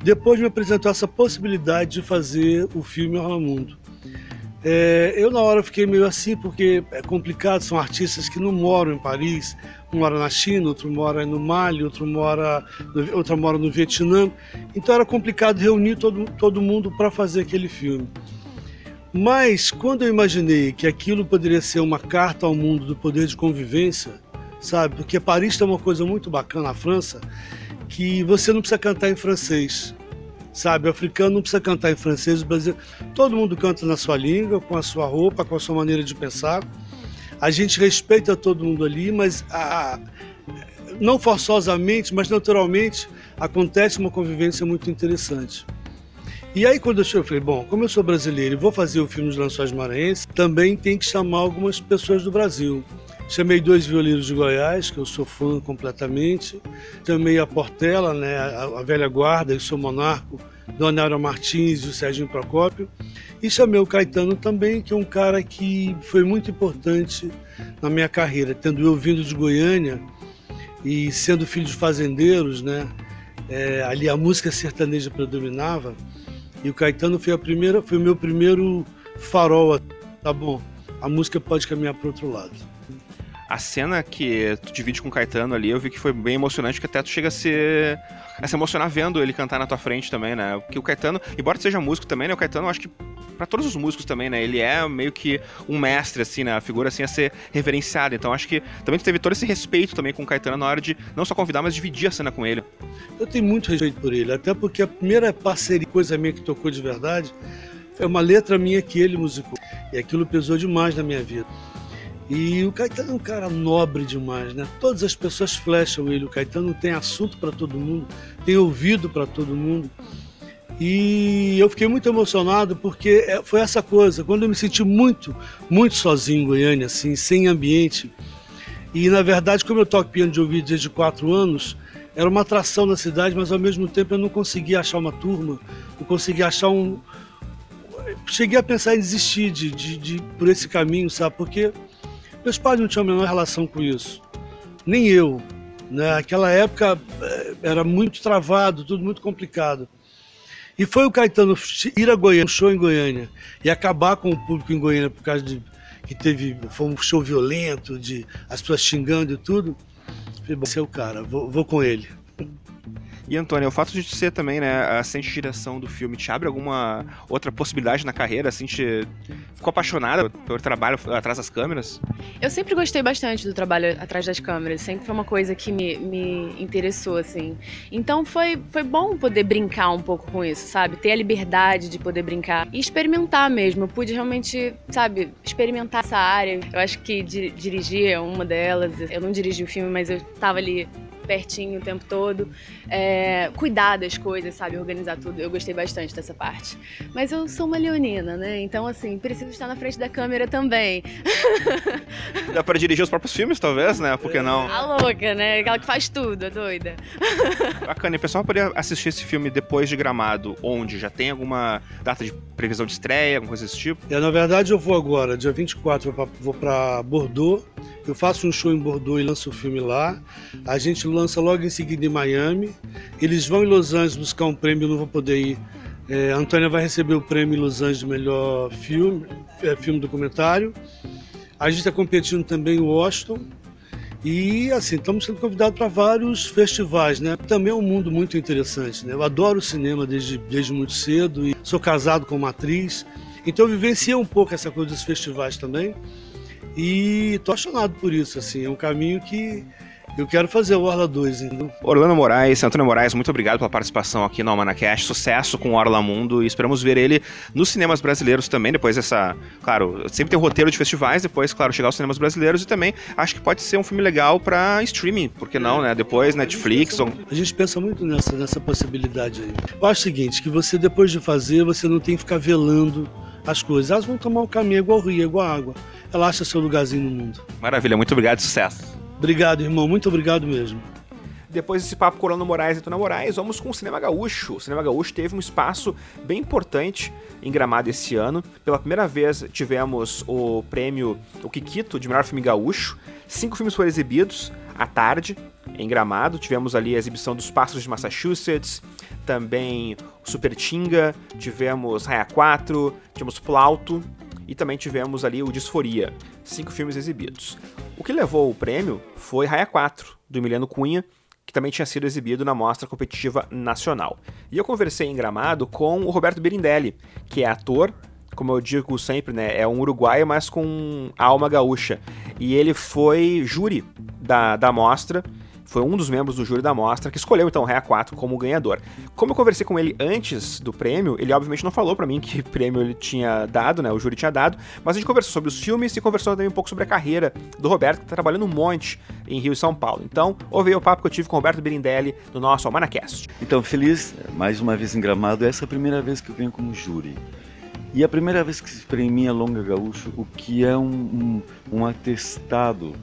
Depois me apresentou essa possibilidade de fazer o filme Orla Mundo. É, eu na hora fiquei meio assim, porque é complicado, são artistas que não moram em Paris, um mora na China, outro mora no Mali, outro mora, outro mora no Vietnã. Então era complicado reunir todo, todo mundo para fazer aquele filme. Mas quando eu imaginei que aquilo poderia ser uma carta ao mundo do poder de convivência, sabe? Porque Paris tem uma coisa muito bacana, a França, que você não precisa cantar em francês, sabe? O africano não precisa cantar em francês, o brasileiro, todo mundo canta na sua língua, com a sua roupa, com a sua maneira de pensar. A gente respeita todo mundo ali, mas a, não forçosamente, mas naturalmente acontece uma convivência muito interessante. E aí quando eu cheguei, eu falei, bom, como eu sou brasileiro e vou fazer o filme dos Lençóis Maranhenses, também tem que chamar algumas pessoas do Brasil. Chamei dois violinos de Goiás, que eu sou fã completamente. Chamei a Portela, né, a, a velha guarda, e sou monarco, Dona Aura Martins e o Serginho Procópio. E chamei o Caetano também, que é um cara que foi muito importante na minha carreira, tendo eu vindo de Goiânia e sendo filho de fazendeiros, né? É, ali a música sertaneja predominava e o Caetano foi a primeira, foi o meu primeiro farol, tá bom? A música pode caminhar para outro lado a cena que tu divide com o Caetano ali, eu vi que foi bem emocionante, que até tu chega a se, a se emocionar vendo ele cantar na tua frente também, né? Porque o Caetano, embora seja músico também, né? O Caetano, eu acho que para todos os músicos também, né? Ele é meio que um mestre, assim, né? A figura, assim, a ser reverenciada. Então, acho que também teve todo esse respeito também com o Caetano na hora de não só convidar, mas dividir a cena com ele. Eu tenho muito respeito por ele, até porque a primeira parceria, coisa minha que tocou de verdade, é uma letra minha que ele musicou. E aquilo pesou demais na minha vida. E o Caetano é um cara nobre demais, né? Todas as pessoas flecham ele. O Caetano tem assunto para todo mundo, tem ouvido para todo mundo. E eu fiquei muito emocionado porque é, foi essa coisa, quando eu me senti muito, muito sozinho em Goiânia, assim, sem ambiente. E na verdade, como eu toco piano de ouvido desde quatro anos, era uma atração na cidade, mas ao mesmo tempo eu não conseguia achar uma turma, não conseguia achar um. Cheguei a pensar em desistir de, de, de por esse caminho, sabe? Porque meus pais não tinham a menor relação com isso, nem eu. Né? Aquela época eh, era muito travado, tudo muito complicado. E foi o Caetano ir a Goiânia, um show em Goiânia, e acabar com o público em Goiânia por causa de que teve foi um show violento, de as pessoas xingando e tudo. Falei, bom, esse é o cara, vou, vou com ele. E Antônio, o fato de ser também, né, assistente de direção do filme, te abre alguma outra possibilidade na carreira? Assim, te ficou apaixonada pelo trabalho atrás das câmeras? Eu sempre gostei bastante do trabalho atrás das câmeras, sempre foi uma coisa que me, me interessou, assim. Então foi, foi bom poder brincar um pouco com isso, sabe? Ter a liberdade de poder brincar e experimentar mesmo. Eu pude realmente, sabe, experimentar essa área. Eu acho que di dirigir é uma delas. Eu não dirigi o filme, mas eu estava ali pertinho o tempo todo, é, cuidar das coisas, sabe? Organizar tudo. Eu gostei bastante dessa parte. Mas eu sou uma leonina, né? Então, assim, preciso estar na frente da câmera também. Dá pra dirigir os próprios filmes, talvez, né? Por que não? A louca, né? Aquela que faz tudo, é doida. Bacana. E o pessoal poderia assistir esse filme depois de Gramado, onde? Já tem alguma data de previsão de estreia, alguma coisa desse tipo? É, na verdade, eu vou agora, dia 24, vou para Bordeaux. Eu faço um show em Bordeaux e lanço o filme lá. A gente lança logo em seguida em Miami. Eles vão em Los Angeles buscar um prêmio, não vou poder ir. É, Antônia vai receber o prêmio em Los Angeles de melhor filme, é, filme documentário. A gente está competindo também em Washington. E assim, estamos sendo convidados para vários festivais, né? Também é um mundo muito interessante, né? Eu adoro cinema desde, desde muito cedo e sou casado com uma atriz. Então eu vivenciei um pouco essa coisa dos festivais também. E tô apaixonado por isso, assim, é um caminho que eu quero fazer o Orla 2. Então. Orlando Moraes, Antônio Moraes, muito obrigado pela participação aqui no Almanacash. Sucesso com o Orla Mundo e esperamos ver ele nos cinemas brasileiros também. Depois dessa. Claro, sempre tem um roteiro de festivais, depois, claro, chegar aos cinemas brasileiros e também acho que pode ser um filme legal para streaming, por que não, né? Depois Netflix. A gente, ou... a gente pensa muito nessa, nessa possibilidade aí. Eu acho o seguinte: que você, depois de fazer, você não tem que ficar velando as coisas. Elas vão tomar o caminho igual o rio, igual a água. Ela acha seu lugarzinho no mundo. Maravilha, muito obrigado, sucesso. Obrigado, irmão. Muito obrigado mesmo. Depois desse papo com Orlando Moraes e Tona Moraes, vamos com o Cinema Gaúcho. O Cinema Gaúcho teve um espaço bem importante em Gramado esse ano. Pela primeira vez tivemos o prêmio O Kikito de melhor filme gaúcho. Cinco filmes foram exibidos à tarde em Gramado. Tivemos ali a exibição dos Pássaros de Massachusetts, também Super Tinga, tivemos Raia 4, tivemos Plauto e também tivemos ali o Disforia. Cinco filmes exibidos. O que levou o prêmio foi Raia 4, do Emiliano Cunha, que também tinha sido exibido na Mostra Competitiva Nacional. E eu conversei em Gramado com o Roberto Birindelli, que é ator, como eu digo sempre, né, é um uruguaio, mas com alma gaúcha. E ele foi júri da, da mostra foi um dos membros do júri da mostra que escolheu então o Rea 4 como ganhador. Como eu conversei com ele antes do prêmio, ele obviamente não falou para mim que prêmio ele tinha dado, né? O júri tinha dado, mas a gente conversou sobre os filmes e conversou também um pouco sobre a carreira do Roberto, que tá trabalhando um monte em Rio e São Paulo. Então, ouvi o papo que eu tive com o Roberto Birindelli no nosso Almanacast. Então, feliz mais uma vez em Gramado, essa é a primeira vez que eu venho como júri. E a primeira vez que se premia Longa Gaúcho, o que é um, um, um atestado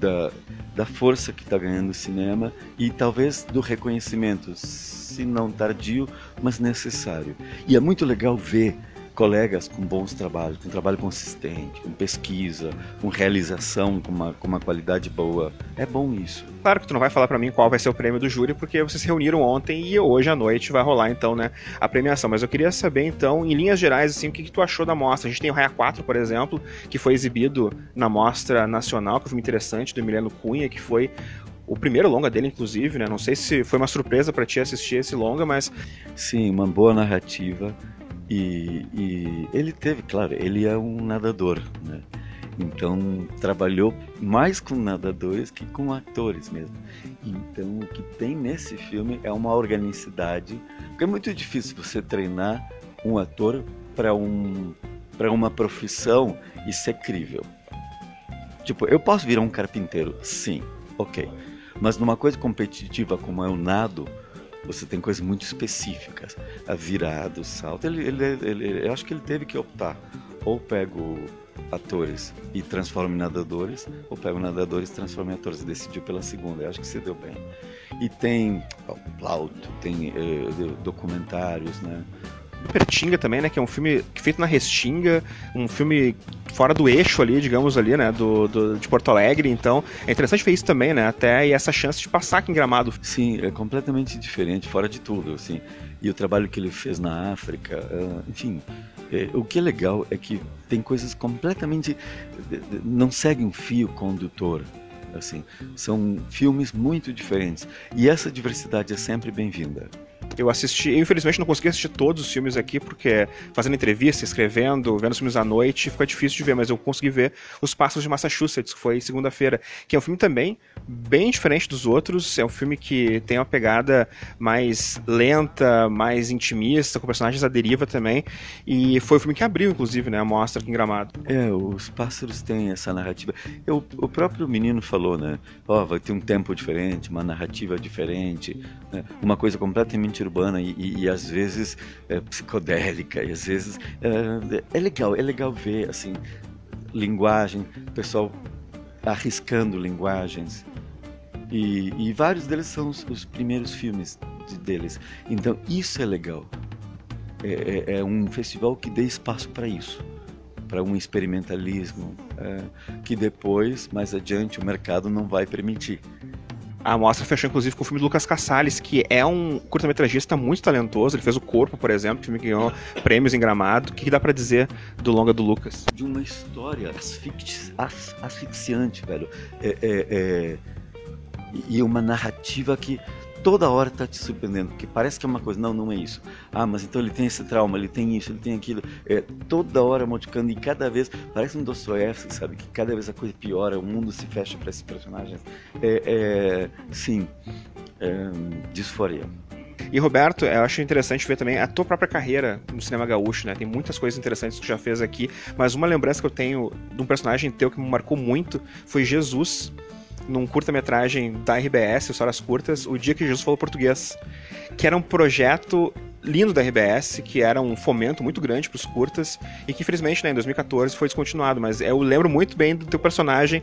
da, da força que está ganhando o cinema e talvez do reconhecimento, se não tardio, mas necessário. E é muito legal ver colegas com bons trabalhos, com trabalho consistente, com pesquisa, com realização, com uma, com uma qualidade boa. É bom isso. Claro que tu não vai falar para mim qual vai ser o prêmio do júri, porque vocês se reuniram ontem e hoje à noite vai rolar então, né, a premiação. Mas eu queria saber então, em linhas gerais, assim, o que, que tu achou da mostra. A gente tem o Raia 4, por exemplo, que foi exibido na mostra nacional, que foi interessante, do Emiliano Cunha, que foi o primeiro longa dele, inclusive, né? Não sei se foi uma surpresa para ti assistir esse longa, mas. Sim, uma boa narrativa. E, e, ele teve, claro, ele é um nadador, né? Então trabalhou mais com nadadores que com atores mesmo. Então o que tem nesse filme é uma organicidade, porque é muito difícil você treinar um ator para um para uma profissão e ser crível. Tipo, eu posso virar um carpinteiro, sim, ok. Mas numa coisa competitiva como é o nado, você tem coisas muito específicas. A virada, o salto. Ele, ele, ele, eu acho que ele teve que optar. Ou pego atores e transformo em nadadores, ou pego nadadores e transformo em atores. Decidiu pela segunda. Eu acho que se deu bem. E tem Plauto, tem eh, documentários, né? Pertinga também, né? Que é um filme feito na Restinga, um filme fora do eixo ali, digamos ali, né? Do, do, de Porto Alegre. Então, é interessante ver isso também, né? Até e essa chance de passar aqui em Gramado. Sim, é completamente diferente, fora de tudo, assim. E o trabalho que ele fez na África, uh, enfim. É, o que é legal é que tem coisas completamente. não seguem um fio condutor. Assim, são filmes muito diferentes. E essa diversidade é sempre bem-vinda. Eu assisti, eu, infelizmente não consegui assistir todos os filmes aqui, porque fazendo entrevista, escrevendo, vendo os filmes à noite, fica difícil de ver, mas eu consegui ver Os Pássaros de Massachusetts, que foi segunda-feira, que é um filme também bem diferente dos outros, é um filme que tem uma pegada mais lenta, mais intimista, com personagens à deriva também, e foi o filme que abriu, inclusive, né, a mostra aqui em Gramado. É, os pássaros têm essa narrativa. Eu, o próprio menino falou, né, ó, oh, vai ter um tempo diferente, uma narrativa diferente, né, uma coisa completamente urbana e, e, e às vezes é, psicodélica, e às vezes é, é legal, é legal ver, assim, linguagem, pessoal arriscando linguagens, e, e vários deles são os, os primeiros filmes de, deles. Então isso é legal. É, é, é um festival que dê espaço para isso, para um experimentalismo é, que depois, mais adiante, o mercado não vai permitir. A mostra fechou inclusive com o filme do Lucas Cassales, que é um curta-metragista muito talentoso. Ele fez O Corpo, por exemplo, filme que ganhou prêmios em Gramado. O que dá para dizer do longa do Lucas? De uma história asfixi asfixiante, velho. É, é, é e uma narrativa que toda hora está te surpreendendo, porque parece que é uma coisa, não, não é isso. Ah, mas então ele tem esse trauma, ele tem isso, ele tem aquilo. É, toda hora modificando e cada vez, parece um Dostoiévski, sabe? Que cada vez a coisa piora, o mundo se fecha para esses personagens. É, é sim, é, disforia. E Roberto, eu acho interessante ver também a tua própria carreira no cinema gaúcho, né? Tem muitas coisas interessantes que tu já fez aqui, mas uma lembrança que eu tenho de um personagem teu que me marcou muito foi Jesus num curta-metragem da RBS, Histórias Curtas, O Dia que Jesus Falou Português, que era um projeto lindo da RBS, que era um fomento muito grande para os curtas, e que infelizmente né, em 2014 foi descontinuado, mas eu lembro muito bem do teu personagem,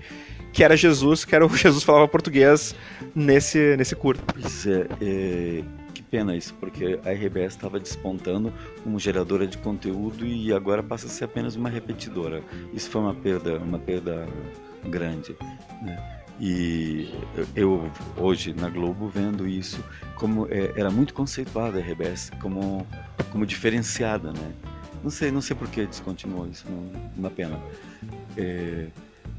que era Jesus, que era o Jesus falava português nesse, nesse curta. Pois é, é que pena isso, porque a RBS estava despontando como geradora de conteúdo e agora passa a ser apenas uma repetidora. Isso foi uma perda, uma perda grande. Né? E eu hoje na Globo vendo isso como é, era muito conceituada a RBS como como diferenciada, né? Não sei, não sei por que descontinuou isso, não, uma pena. É,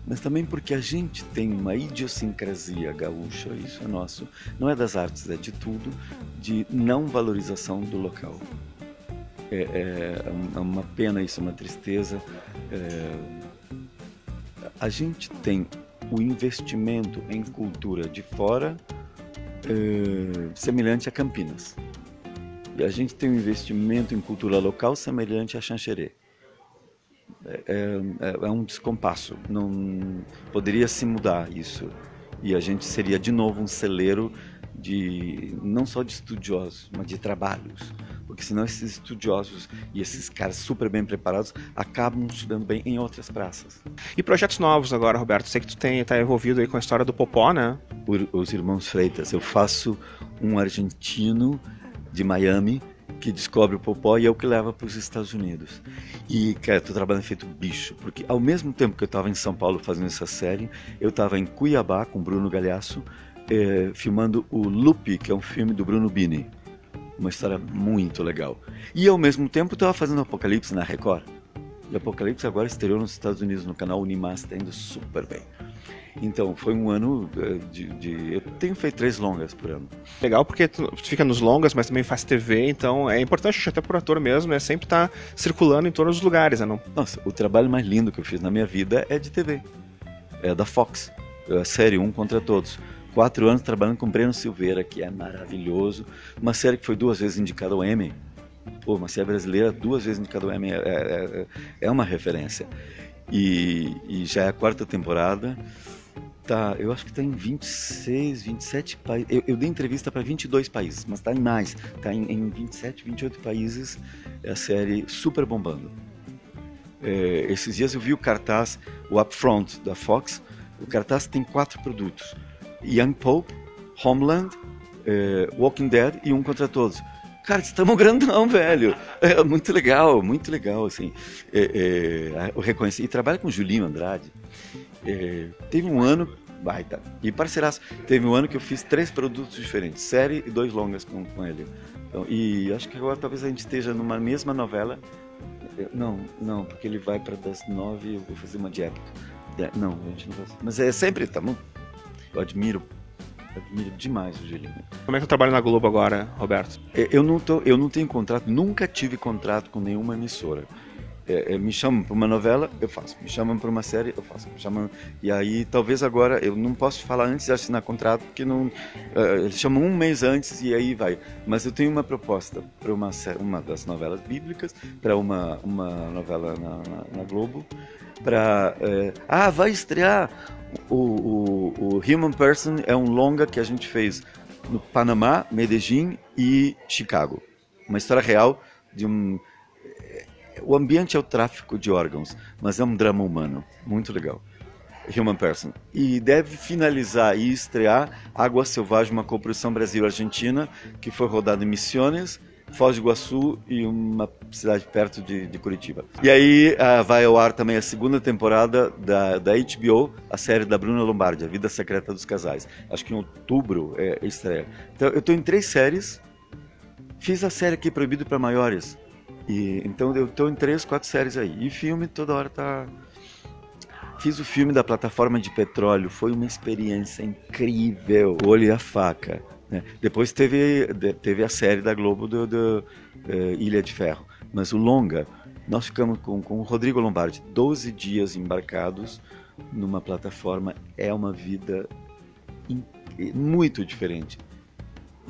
mas também porque a gente tem uma idiosincrasia gaúcha, isso é nosso, não é das artes, é de tudo, de não valorização do local. É, é, é uma pena isso, uma tristeza. É, a gente tem o investimento em cultura de fora é, semelhante a Campinas. E a gente tem um investimento em cultura local semelhante a Xanxerê. É, é, é, um descompasso. Não poderia se mudar isso. E a gente seria de novo um celeiro de não só de estudiosos, mas de trabalhos porque senão esses estudiosos e esses caras super bem preparados acabam estudando bem em outras praças. E projetos novos agora, Roberto? Sei que tu tem tá envolvido aí com a história do Popó, né? Por, os irmãos Freitas. Eu faço um argentino de Miami que descobre o Popó e é o que leva para os Estados Unidos. E, cara, tô trabalhando feito bicho, porque ao mesmo tempo que eu estava em São Paulo fazendo essa série, eu estava em Cuiabá com Bruno Galhaço, eh, filmando o Lupe, que é um filme do Bruno Bini uma história muito legal. E ao mesmo tempo estava fazendo Apocalipse na Record. E Apocalipse agora estreou nos Estados Unidos no canal Unimás, está indo super bem. Então, foi um ano eh, de, de, Eu tenho feito três longas por ano. Legal, porque tu fica nos longas, mas também faz TV, então é importante, até por ator mesmo, é sempre estar tá circulando em todos os lugares, né? Não? Nossa, o trabalho mais lindo que eu fiz na minha vida é de TV. É da Fox. É a série Um Contra Todos quatro anos trabalhando com Breno Silveira, que é maravilhoso. Uma série que foi duas vezes indicada ao Emmy. Pô, uma série brasileira duas vezes indicada ao Emmy é, é, é, é uma referência. E, e, já é a quarta temporada. Tá, eu acho que está em 26, 27 países. Eu, eu dei entrevista para 22 países, mas está em mais. Está em, em 27, 28 países. É a série super bombando. É, esses dias eu vi o cartaz, o Upfront da Fox. O cartaz tem quatro produtos Young Pope, Homeland, é, Walking Dead e Um Contra Todos. Cara, estamos grandão, velho. É muito legal, muito legal, assim. É, é, eu reconheci. E trabalha com Julinho Andrade. É, teve um ano, baita. E parceiraço, teve um ano que eu fiz três produtos diferentes, série e dois longas com, com ele. Então, e acho que agora talvez a gente esteja numa mesma novela. É, não, não, porque ele vai para das nove, eu vou fazer uma de época. Não, a gente não vai. Mas é sempre, tá bom? Admiro Admiro demais o Gelinho. Como é que eu trabalho na Globo agora, Roberto? Eu não, tô, eu não tenho contrato, nunca tive contrato com nenhuma emissora. É, é, me chamam para uma novela, eu faço. Me chamam para uma série, eu faço. Me chamam... E aí, talvez agora, eu não posso falar antes de assinar contrato, porque não, é, eles chamam um mês antes e aí vai. Mas eu tenho uma proposta para uma, uma das novelas bíblicas, para uma, uma novela na, na- na Globo, para... ah, vai estrear o, o, o Human Person, é um longa que a gente fez no Panamá, Medellín e Chicago. Uma história real de um o ambiente é o tráfico de órgãos, mas é um drama humano, muito legal. Human Person. E deve finalizar e estrear Água Selvagem, uma coprodução Brasil-Argentina, que foi rodada em Misiones, Foz do Iguaçu e uma cidade perto de, de Curitiba. E aí ah, vai ao ar também a segunda temporada da, da HBO, a série da Bruna Lombardi, A Vida Secreta dos Casais. Acho que em outubro é estreia. Então eu estou em três séries. Fiz a série aqui Proibido para Maiores. E, então eu estou em três, quatro séries aí. E filme toda hora tá. Fiz o filme da plataforma de petróleo, foi uma experiência incrível. O Olho e a Faca. Né? Depois teve, teve a série da Globo do, do, eh, Ilha de Ferro. Mas o longa, nós ficamos com, com o Rodrigo Lombardi 12 dias embarcados numa plataforma. É uma vida in- muito diferente.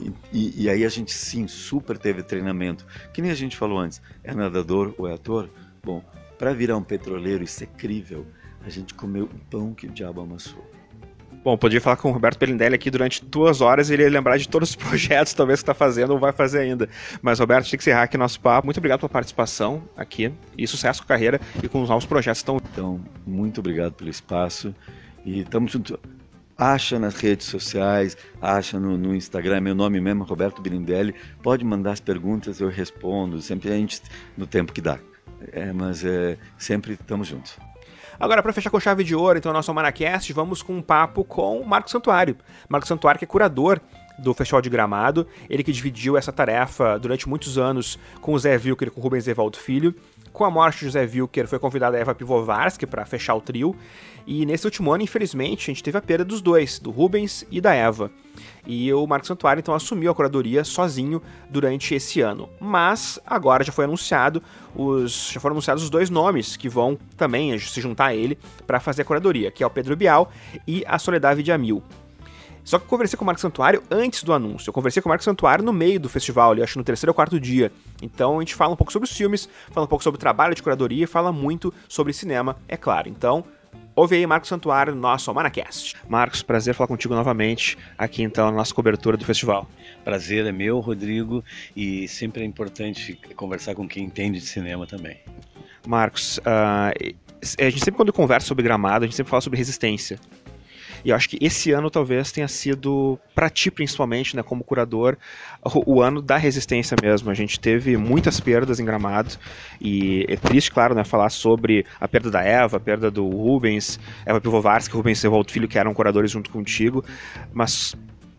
E, e- e aí a gente sim, super teve treinamento. Que nem a gente falou antes, é nadador ou é ator? Bom, para virar um petroleiro e ser crível, a gente comeu o pão que o diabo amassou. Bom, podia falar com o Roberto Pelindelli aqui durante duas horas e ele ia lembrar de todos os projetos, talvez, que está fazendo ou vai fazer ainda. Mas, Roberto, tinha que encerrar aqui nosso papo. Muito obrigado pela participação aqui e sucesso com a carreira e com os novos projetos estão. Então, muito obrigado pelo espaço e estamos juntos. Acha nas redes sociais, acha no, no Instagram, meu nome mesmo, Roberto Birindelli. Pode mandar as perguntas, eu respondo, sempre a gente no tempo que dá. É, mas é, sempre estamos juntos. Agora, para fechar com chave de ouro, então, nosso Manacast, vamos com um papo com o Marco Santuário. Marco Santuário, que é curador do Festival de Gramado, ele que dividiu essa tarefa durante muitos anos com o Zé Wilker e com o Rubens Evaldo Filho. Com a morte de Zé Wilker, foi convidada a Eva Pivovarsky para fechar o trio. E nesse último ano, infelizmente, a gente teve a perda dos dois, do Rubens e da Eva. E o Marco Santuário então assumiu a curadoria sozinho durante esse ano. Mas agora já foi anunciado os já foram anunciados os dois nomes que vão também se juntar a ele para fazer a curadoria, que é o Pedro Bial e a Soledad Jamil. Só que eu conversei com o Marco Santuário antes do anúncio. Eu conversei com o Marco Santuário no meio do festival, ali, acho que no terceiro ou quarto dia. Então a gente fala um pouco sobre os filmes, fala um pouco sobre o trabalho de curadoria e fala muito sobre cinema, é claro. Então, ouve aí Marco Santuário no nosso Manacast. Marcos, prazer falar contigo novamente aqui então na nossa cobertura do festival. Prazer é meu, Rodrigo, e sempre é importante conversar com quem entende de cinema também. Marcos, ah, a gente sempre quando conversa sobre gramado, a gente sempre fala sobre resistência. E eu acho que esse ano talvez tenha sido, para ti principalmente, né, como curador, o, o ano da resistência mesmo. A gente teve muitas perdas em gramado e é triste, claro, né, falar sobre a perda da Eva, a perda do Rubens, Eva Pivovarsky, Rubens Evaldo Filho, que eram curadores junto contigo, mas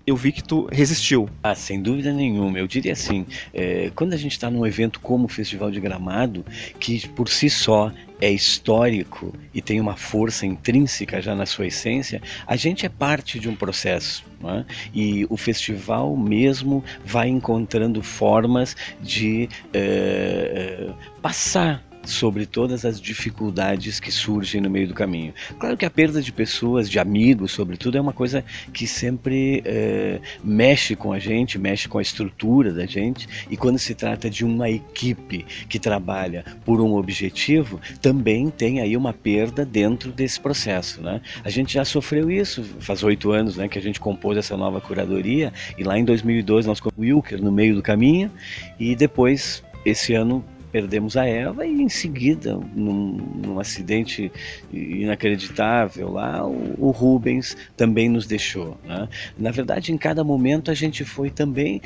eu vi que tu resistiu. Ah, sem dúvida nenhuma. Eu diria assim, é, quando a gente está num evento como o Festival de Gramado, que por si só é histórico e tem uma força intrínseca já na sua essência, a gente é parte de um processo. é? E o festival mesmo vai encontrando formas de é, passar sobre todas as dificuldades que surgem no meio do caminho. Claro que a perda de pessoas, de amigos, sobretudo, é uma coisa que sempre é, mexe com a gente, mexe com a estrutura da gente. E quando se trata de uma equipe que trabalha por um objetivo, também tem aí uma perda dentro desse processo. Né? A gente já sofreu isso, faz oito anos né, que a gente compôs essa nova curadoria, e lá em 2002 nós com o Wilker no meio do caminho, e depois, esse ano, perdemos a Eva e em seguida, num, num acidente inacreditável lá, o, o, Rubens também nos deixou. Né? Na verdade, em cada momento a gente foi também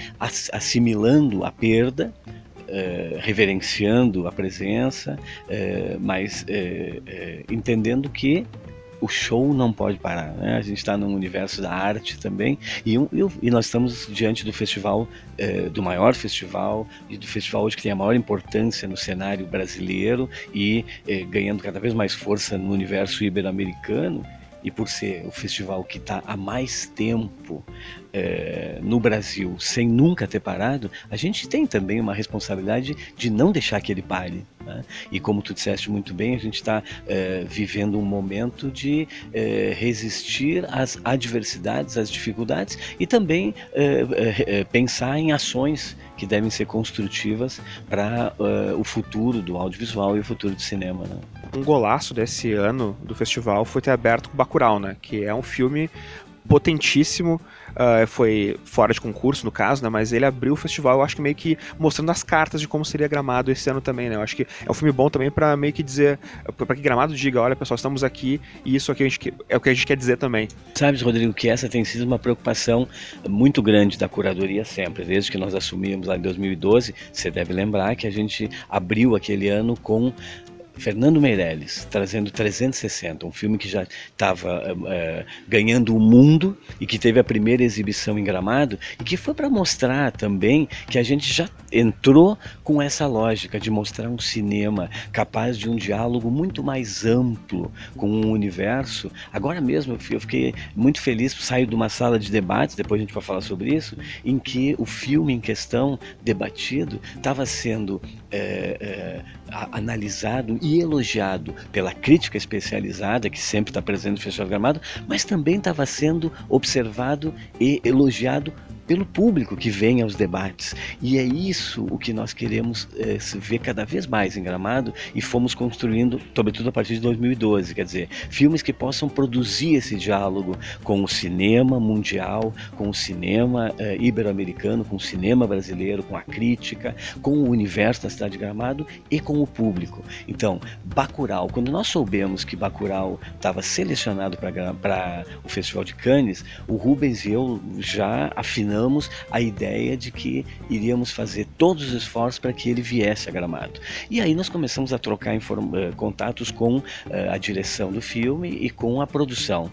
assimilando a perda, eh, reverenciando a presença, eh, mas eh, entendendo que o show não pode parar, né? A gente está no universo da arte também e, e, nós estamos diante do festival, eh, do maior festival e do festival hoje que tem a maior importância no cenário brasileiro e eh, ganhando cada vez mais força no universo ibero-americano e por ser o festival que está há mais tempo é, no Brasil sem nunca ter parado, a gente tem também uma responsabilidade de não deixar que ele pare. Né? E como tu disseste muito bem, a gente está é, vivendo um momento de é, resistir às adversidades, às dificuldades e também pensar em ações que devem ser construtivas para o futuro do audiovisual e o futuro do cinema. Né? Um golaço desse ano do festival foi ter aberto com Bacurau, né? que é um filme potentíssimo uh, foi fora de concurso, no caso, né? Mas ele abriu o festival, eu acho que meio que mostrando as cartas de como seria Gramado esse ano também, né? Eu acho que é um filme bom também para meio que dizer, para que Gramado diga, olha pessoal, estamos aqui e isso aqui gente, é o que a gente quer dizer também. Sabes, Rodrigo, que essa tem sido uma preocupação muito grande da curadoria sempre, desde que nós assumimos lá em 2012, você deve lembrar que a gente abriu aquele ano com Fernando Meirelles, trazendo 360, um filme que já estava é, ganhando o mundo e que teve a primeira exibição em Gramado e que foi para mostrar também que a gente já entrou com essa lógica de mostrar um cinema capaz de um diálogo muito mais amplo com o universo. Agora mesmo eu fiquei muito feliz, saio de uma sala de debates, depois a gente vai falar sobre isso, em que o filme em questão debatido estava sendo é, é, analisado e elogiado pela crítica especializada, que sempre está presente no Festival Gramado, mas também estava sendo observado e elogiado pelo público que vem aos debates. E é isso o que nós queremos é, ver cada vez mais em Gramado e fomos construindo, sobretudo a partir de 2012. Quer dizer, filmes que possam produzir esse diálogo com o cinema mundial, com o cinema é, ibero-americano, com o cinema brasileiro, com a crítica, com o universo da cidade de Gramado e com o público. Então, Bacurau, quando nós soubemos que Bacurau estava selecionado para o Festival de Cannes, o Rubens e eu já afinamos a ideia de que iríamos fazer todos os esforços para que ele viesse a Gramado. E aí nós começamos a trocar eh, contatos com uh, a direção do filme e com a produção.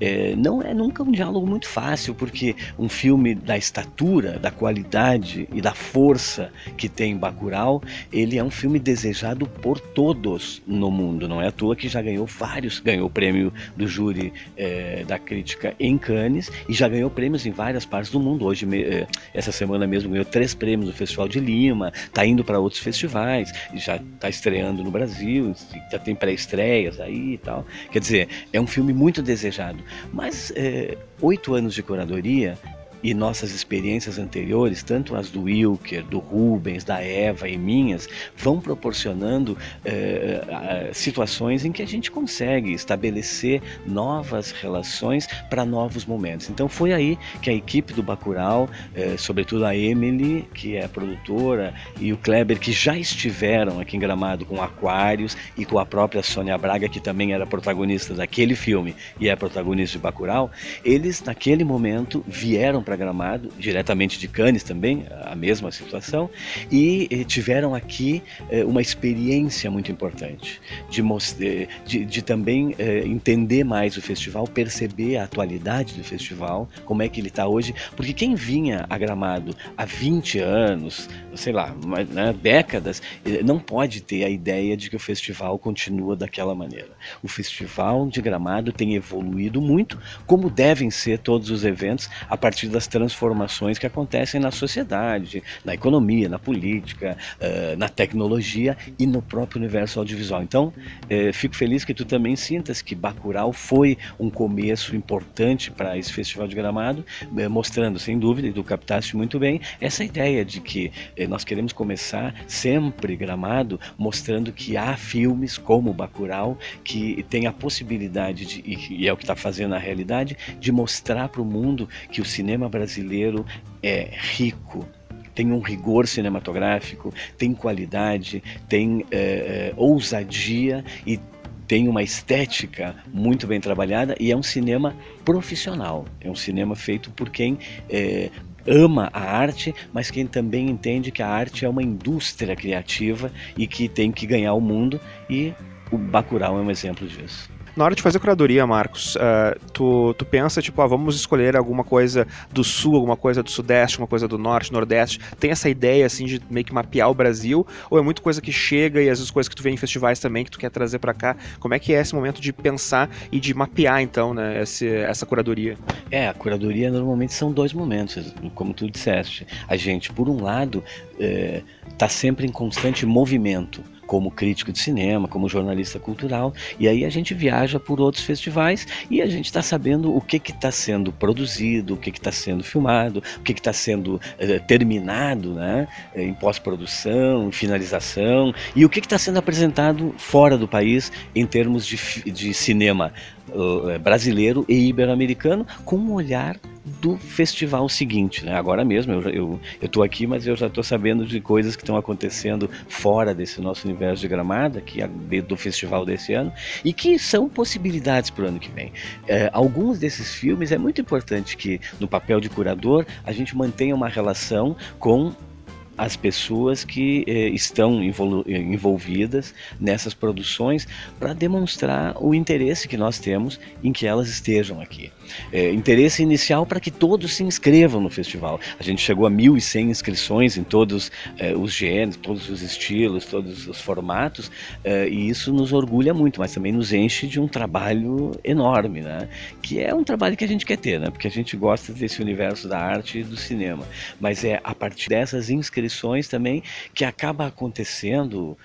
É, não é nunca um diálogo muito fácil, porque um filme da estatura, da qualidade e da força que tem Bacurau, ele é um filme desejado por todos no mundo. Não é à toa que já ganhou vários, ganhou o prêmio do júri é, da crítica em Cannes e já ganhou prêmios em várias partes do mundo Hoje, eh, essa semana mesmo, ganhou três prêmios no Festival de Lima, está indo para outros festivais, já está estreando no Brasil, já tem pré-estreias aí e tal. Quer dizer, é um filme muito desejado. Mas é, oito anos de curadoria e nossas experiências anteriores, tanto as do Wilker, do Rubens, da Eva e minhas, vão proporcionando eh, situações em que a gente consegue estabelecer novas relações para novos momentos. Então foi aí que a equipe do Bacurau, eh, sobretudo a Emily, que é a produtora, e o Kleber, que já estiveram aqui em Gramado com Aquários e com a própria Sônia Braga, que também era protagonista daquele filme e é protagonista de Bacurau, eles naquele momento vieram para para Gramado, diretamente de Cannes também, a mesma situação, e eh, tiveram aqui eh, uma experiência muito importante de, eh, de, de também entender mais o festival, perceber a atualidade do festival, como é que ele está hoje, porque quem vinha a Gramado há 20 anos, sei lá, né, décadas, não pode ter a ideia de que o festival continua daquela maneira. O festival de Gramado tem evoluído muito, como devem ser todos os eventos a partir das das transformações que acontecem na sociedade, na economia, na política, uh, na tecnologia e no próprio universo audiovisual. Então, uh, fico feliz que tu também sintas que Bacurau foi um começo importante para esse Festival de Gramado, uh, mostrando, sem dúvida, e tu captaste muito bem, essa ideia de que nós queremos começar sempre Gramado mostrando que há filmes como Bacurau que tem a possibilidade, de, e é o que está fazendo na realidade, de mostrar para o mundo que o cinema brasileiro é rico, tem um rigor cinematográfico, tem qualidade, tem é, ousadia e tem uma estética muito bem trabalhada e é um cinema profissional. É um cinema feito por quem é, ama a arte, mas quem também entende que a arte é uma indústria criativa e que tem que ganhar o mundo e o Bacurau é um exemplo disso. Na hora de fazer curadoria, Marcos, uh, tu, tu pensa, tipo, ah, vamos escolher alguma coisa do sul, alguma coisa do sudeste, alguma coisa do norte, nordeste. Tem essa ideia, assim, de meio que mapear o Brasil? Ou é muito coisa que chega e às vezes coisas que tu vê em festivais também, que tu quer trazer para cá? Como é que é esse momento de pensar e de mapear, então, né, esse, essa curadoria? É, a curadoria normalmente são dois momentos, como tu disseste. A gente, por um lado, está é, sempre em constante movimento como crítico de cinema, como jornalista cultural, e aí a gente viaja por outros festivais e a gente está sabendo o que está sendo produzido, o que está sendo filmado, o que está sendo eh, terminado né, eh, em pós-produção, em finalização, e o que está sendo apresentado fora do país em termos de, de cinema brasileiro e ibero-americano, com um olhar do festival seguinte. Né? Agora mesmo, eu estou aqui, mas eu já estou sabendo de coisas que estão acontecendo fora desse nosso universo de Gramada, que é do festival desse ano, e que são possibilidades para o ano que vem. É, alguns desses filmes é muito importante que, no papel de curador, a gente mantenha uma relação com as pessoas que eh, estão envolvidas nessas produções para demonstrar o interesse que nós temos em que elas estejam aqui. É, interesse inicial para que todos se inscrevam no festival. A gente chegou a 1.100 inscrições em todos eh, os gêneros, todos os estilos, todos os formatos, eh, e isso nos orgulha muito, mas também nos enche de um trabalho enorme, né? que é um trabalho que a gente quer ter, né? porque a gente gosta desse universo da arte e do cinema. Mas é a partir dessas inscrições também que acaba acontecendo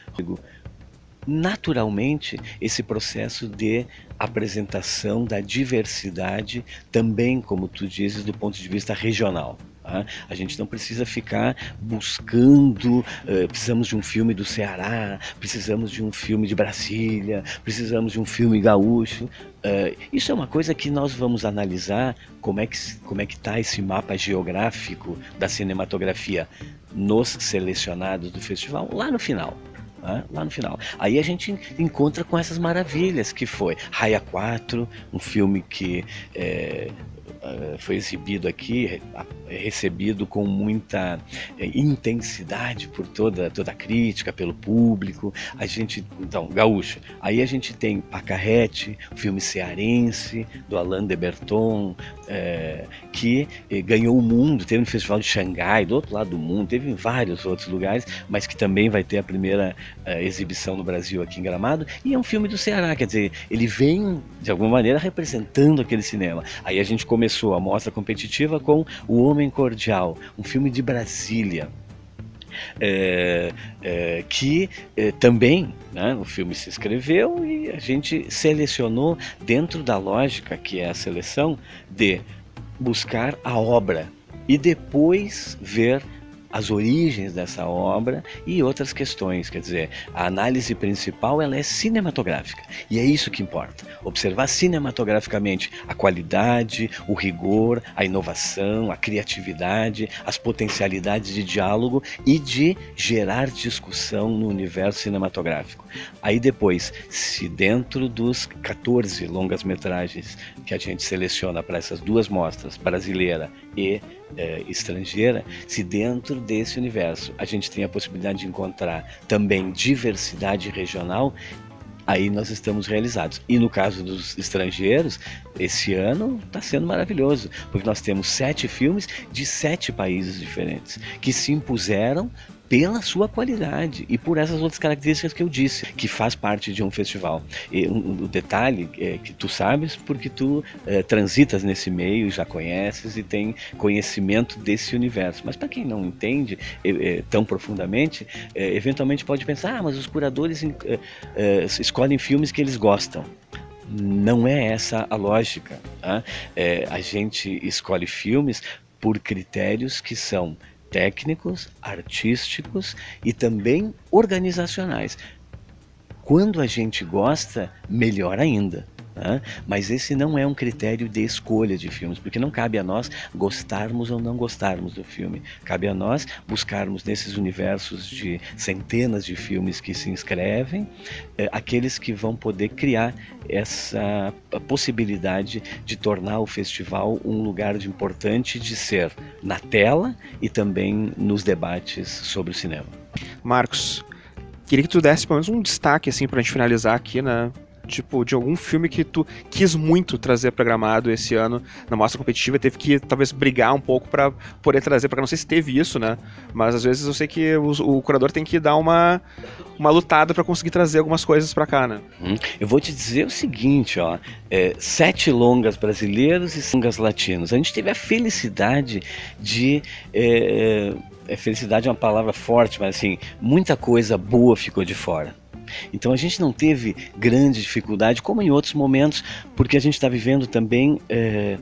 naturalmente esse processo de apresentação da diversidade também, como tu dizes, do ponto de vista regional. Tá? A gente não precisa ficar buscando, uh, precisamos de um filme do Ceará, precisamos de um filme de Brasília, precisamos de um filme gaúcho. Uh, isso é uma coisa que nós vamos analisar como é que como é que está esse mapa geográfico da cinematografia nos selecionados do festival lá no final né? lá no final. Aí a gente encontra com essas maravilhas que foi Raia 4, um filme que é, foi exibido aqui, recebido com muita eh, intensidade por toda, toda a crítica, pelo público. A gente, então, Gaúcho. Aí a gente tem Pacarrete, filme cearense, do Alain de Berton, é, que ganhou o mundo, teve no Festival de Xangai, do outro lado do mundo, teve em vários outros lugares, mas que também vai ter a primeira exibição no Brasil aqui em Gramado. E é um filme do Ceará, quer dizer, ele vem, de alguma maneira, representando aquele cinema. Aí a gente começou a mostra competitiva com O Homem Cordial, um filme de Brasília. É, é, que é, também né, o filme se escreveu e a gente selecionou dentro da lógica que é a seleção de buscar a obra e depois ver as origens dessa obra e outras questões. Quer dizer, a análise principal ela é cinematográfica e é isso que importa. Observar cinematograficamente a qualidade, o rigor, a inovação, a criatividade, as potencialidades de diálogo e de gerar discussão no universo cinematográfico. Aí depois, se dentro dos 14 longas metragens que a gente seleciona para essas duas mostras, brasileira e é, estrangeira, se dentro desse universo a gente tem a possibilidade de encontrar também diversidade regional, aí nós estamos realizados. E no caso dos estrangeiros, esse ano está sendo maravilhoso, porque nós temos sete filmes de sete países diferentes que se impuseram pela sua qualidade e por essas outras características que eu disse, que faz parte de um festival. E um, um detalhe é que tu sabes porque tu é, transitas nesse meio, já conheces e tem conhecimento desse universo. Mas para quem não entende é, é, tão profundamente, é, eventualmente pode pensar, ah, mas os curadores é, é, escolhem filmes que eles gostam. Não é essa a lógica. Tá? a gente escolhe filmes por critérios que são técnicos, artísticos e também organizacionais. Quando a gente gosta, melhor ainda. Né? Mas esse não é um critério de escolha de filmes, porque não cabe a nós gostarmos ou não gostarmos do filme. Cabe a nós buscarmos nesses universos de centenas de filmes que se inscrevem, eh, aqueles que vão poder criar essa possibilidade de tornar o festival um lugar de importante de ser na tela e também nos debates sobre o cinema. Marcos, queria que tu desse pelo menos um destaque assim para a gente finalizar aqui, né? Tipo, de algum filme que tu quis muito trazer pra Gramado esse ano na mostra competitiva, teve que talvez brigar um pouco para poder trazer, porque não sei se teve isso, né? Mas às vezes eu sei que o, curador tem que dar uma, uma lutada para conseguir trazer algumas coisas para cá, né? Hum, eu vou te dizer o seguinte, ó, é, sete longas brasileiros e longas latinos. A gente teve a felicidade de é, é, felicidade é uma palavra forte, mas assim, muita coisa boa ficou de fora. Então a gente não teve grande dificuldade, como em outros momentos, porque a gente está vivendo também é,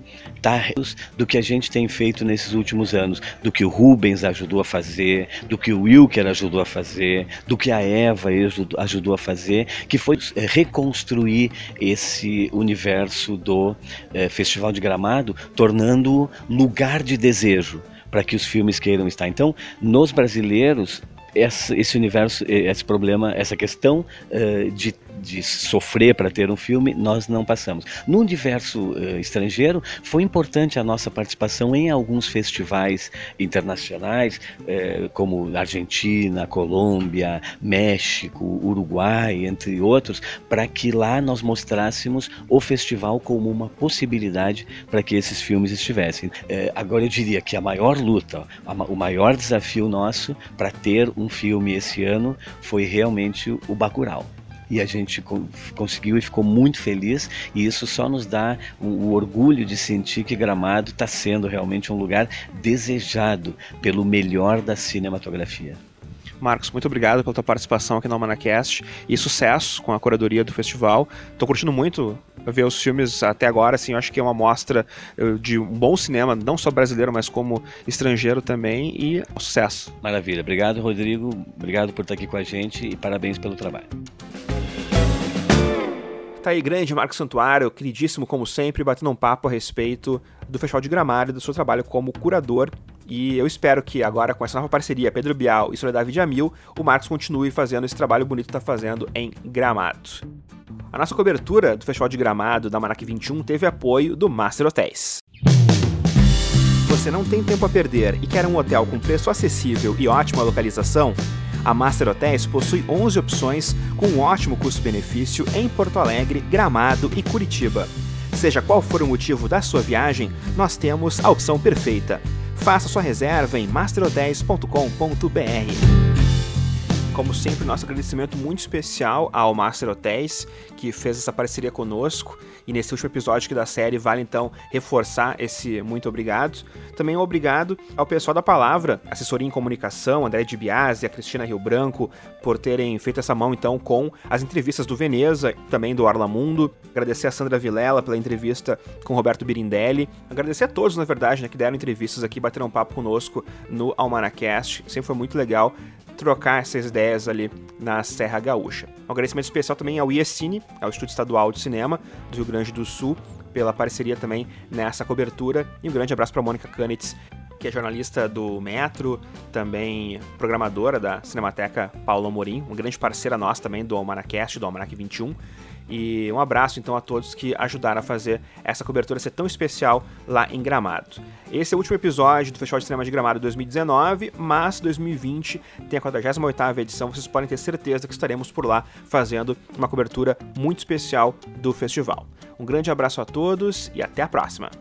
do que a gente tem feito nesses últimos anos, do que o Rubens ajudou a fazer, do que o Wilker ajudou a fazer, do que a Eva ajudou a fazer, que foi é, reconstruir esse universo do é, Festival de Gramado, tornando lugar de desejo para que os filmes queiram estar. Então, nos brasileiros, esse universo, esse problema, essa questão uh, de de sofrer para ter um filme, nós não passamos. No universo uh, estrangeiro, foi importante a nossa participação em alguns festivais internacionais, uh, como Argentina, Colômbia, México, Uruguai, entre outros, para que lá nós mostrássemos o festival como uma possibilidade para que esses filmes estivessem. Uh, agora eu diria que a maior luta, a, o maior desafio nosso para ter um filme esse ano foi realmente o Bacurau e a gente conseguiu e ficou muito feliz e isso só nos dá o, o orgulho de sentir que Gramado está sendo realmente um lugar desejado pelo melhor da cinematografia. Marcos, muito obrigado pela tua participação aqui no Almanacast e sucesso com a curadoria do festival. Estou curtindo muito ver os filmes até agora, assim, eu acho que é uma mostra eh, de um bom cinema, não só brasileiro, mas como estrangeiro também, e sucesso. Maravilha. Obrigado, Rodrigo. Obrigado por estar aqui com a gente e parabéns pelo trabalho. Tá aí, grande Marcos Santuário, queridíssimo como sempre, batendo um papo a respeito do Festival de Gramado e do seu trabalho como curador. E eu espero que agora, com essa nova parceria Pedro Bial e Soledade Jamil, o Marcos continue fazendo esse trabalho bonito que está fazendo em Gramado. A nossa cobertura do Festival de Gramado da Marac 21 teve apoio do Master Hotels. Você não tem tempo a perder e quer um hotel com preço acessível e ótima localização? A Master Hotels possui 11 opções com um ótimo custo-benefício em Porto Alegre, Gramado e Curitiba. Seja qual for o motivo da sua viagem, nós temos a opção perfeita. Faça sua reserva em masterhotels.com.br. Como sempre, nosso agradecimento muito especial ao Master Hotels, que fez essa parceria conosco. E nesse último episódio aqui da série, vale então reforçar esse muito obrigado. Também um obrigado ao pessoal da Palavra, assessoria em comunicação, André de Biasi a Cristina Rio Branco, por terem feito essa mão então com as entrevistas do Veneza, também do Orla Mundo. Agradecer a Sandra Vilela pela entrevista com Roberto Birindelli. Agradecer a todos, na verdade, né, que deram entrevistas aqui, bateram um papo conosco no Almanacast. Sempre foi muito legal trocar essas ideias ali na Serra Gaúcha. Um agradecimento especial também ao IECine, ao Estúdio Estadual de Cinema do Rio Grande do Sul, pela parceria também nessa cobertura. E um grande abraço para Mônica Kanitz, que é jornalista do Metro, também programadora da Cinemateca Paulo Amorim, uma grande parceira nossa também do Almanacast, do Almanac 21. E um abraço então a todos que ajudaram a fazer essa cobertura ser tão especial lá em Gramado. Esse é o último episódio do Festival de Cinema de Gramado 2019, mas 2020 tem a 48ª edição, vocês podem ter certeza que estaremos por lá fazendo uma cobertura muito especial do festival. Um grande abraço a todos e até a próxima.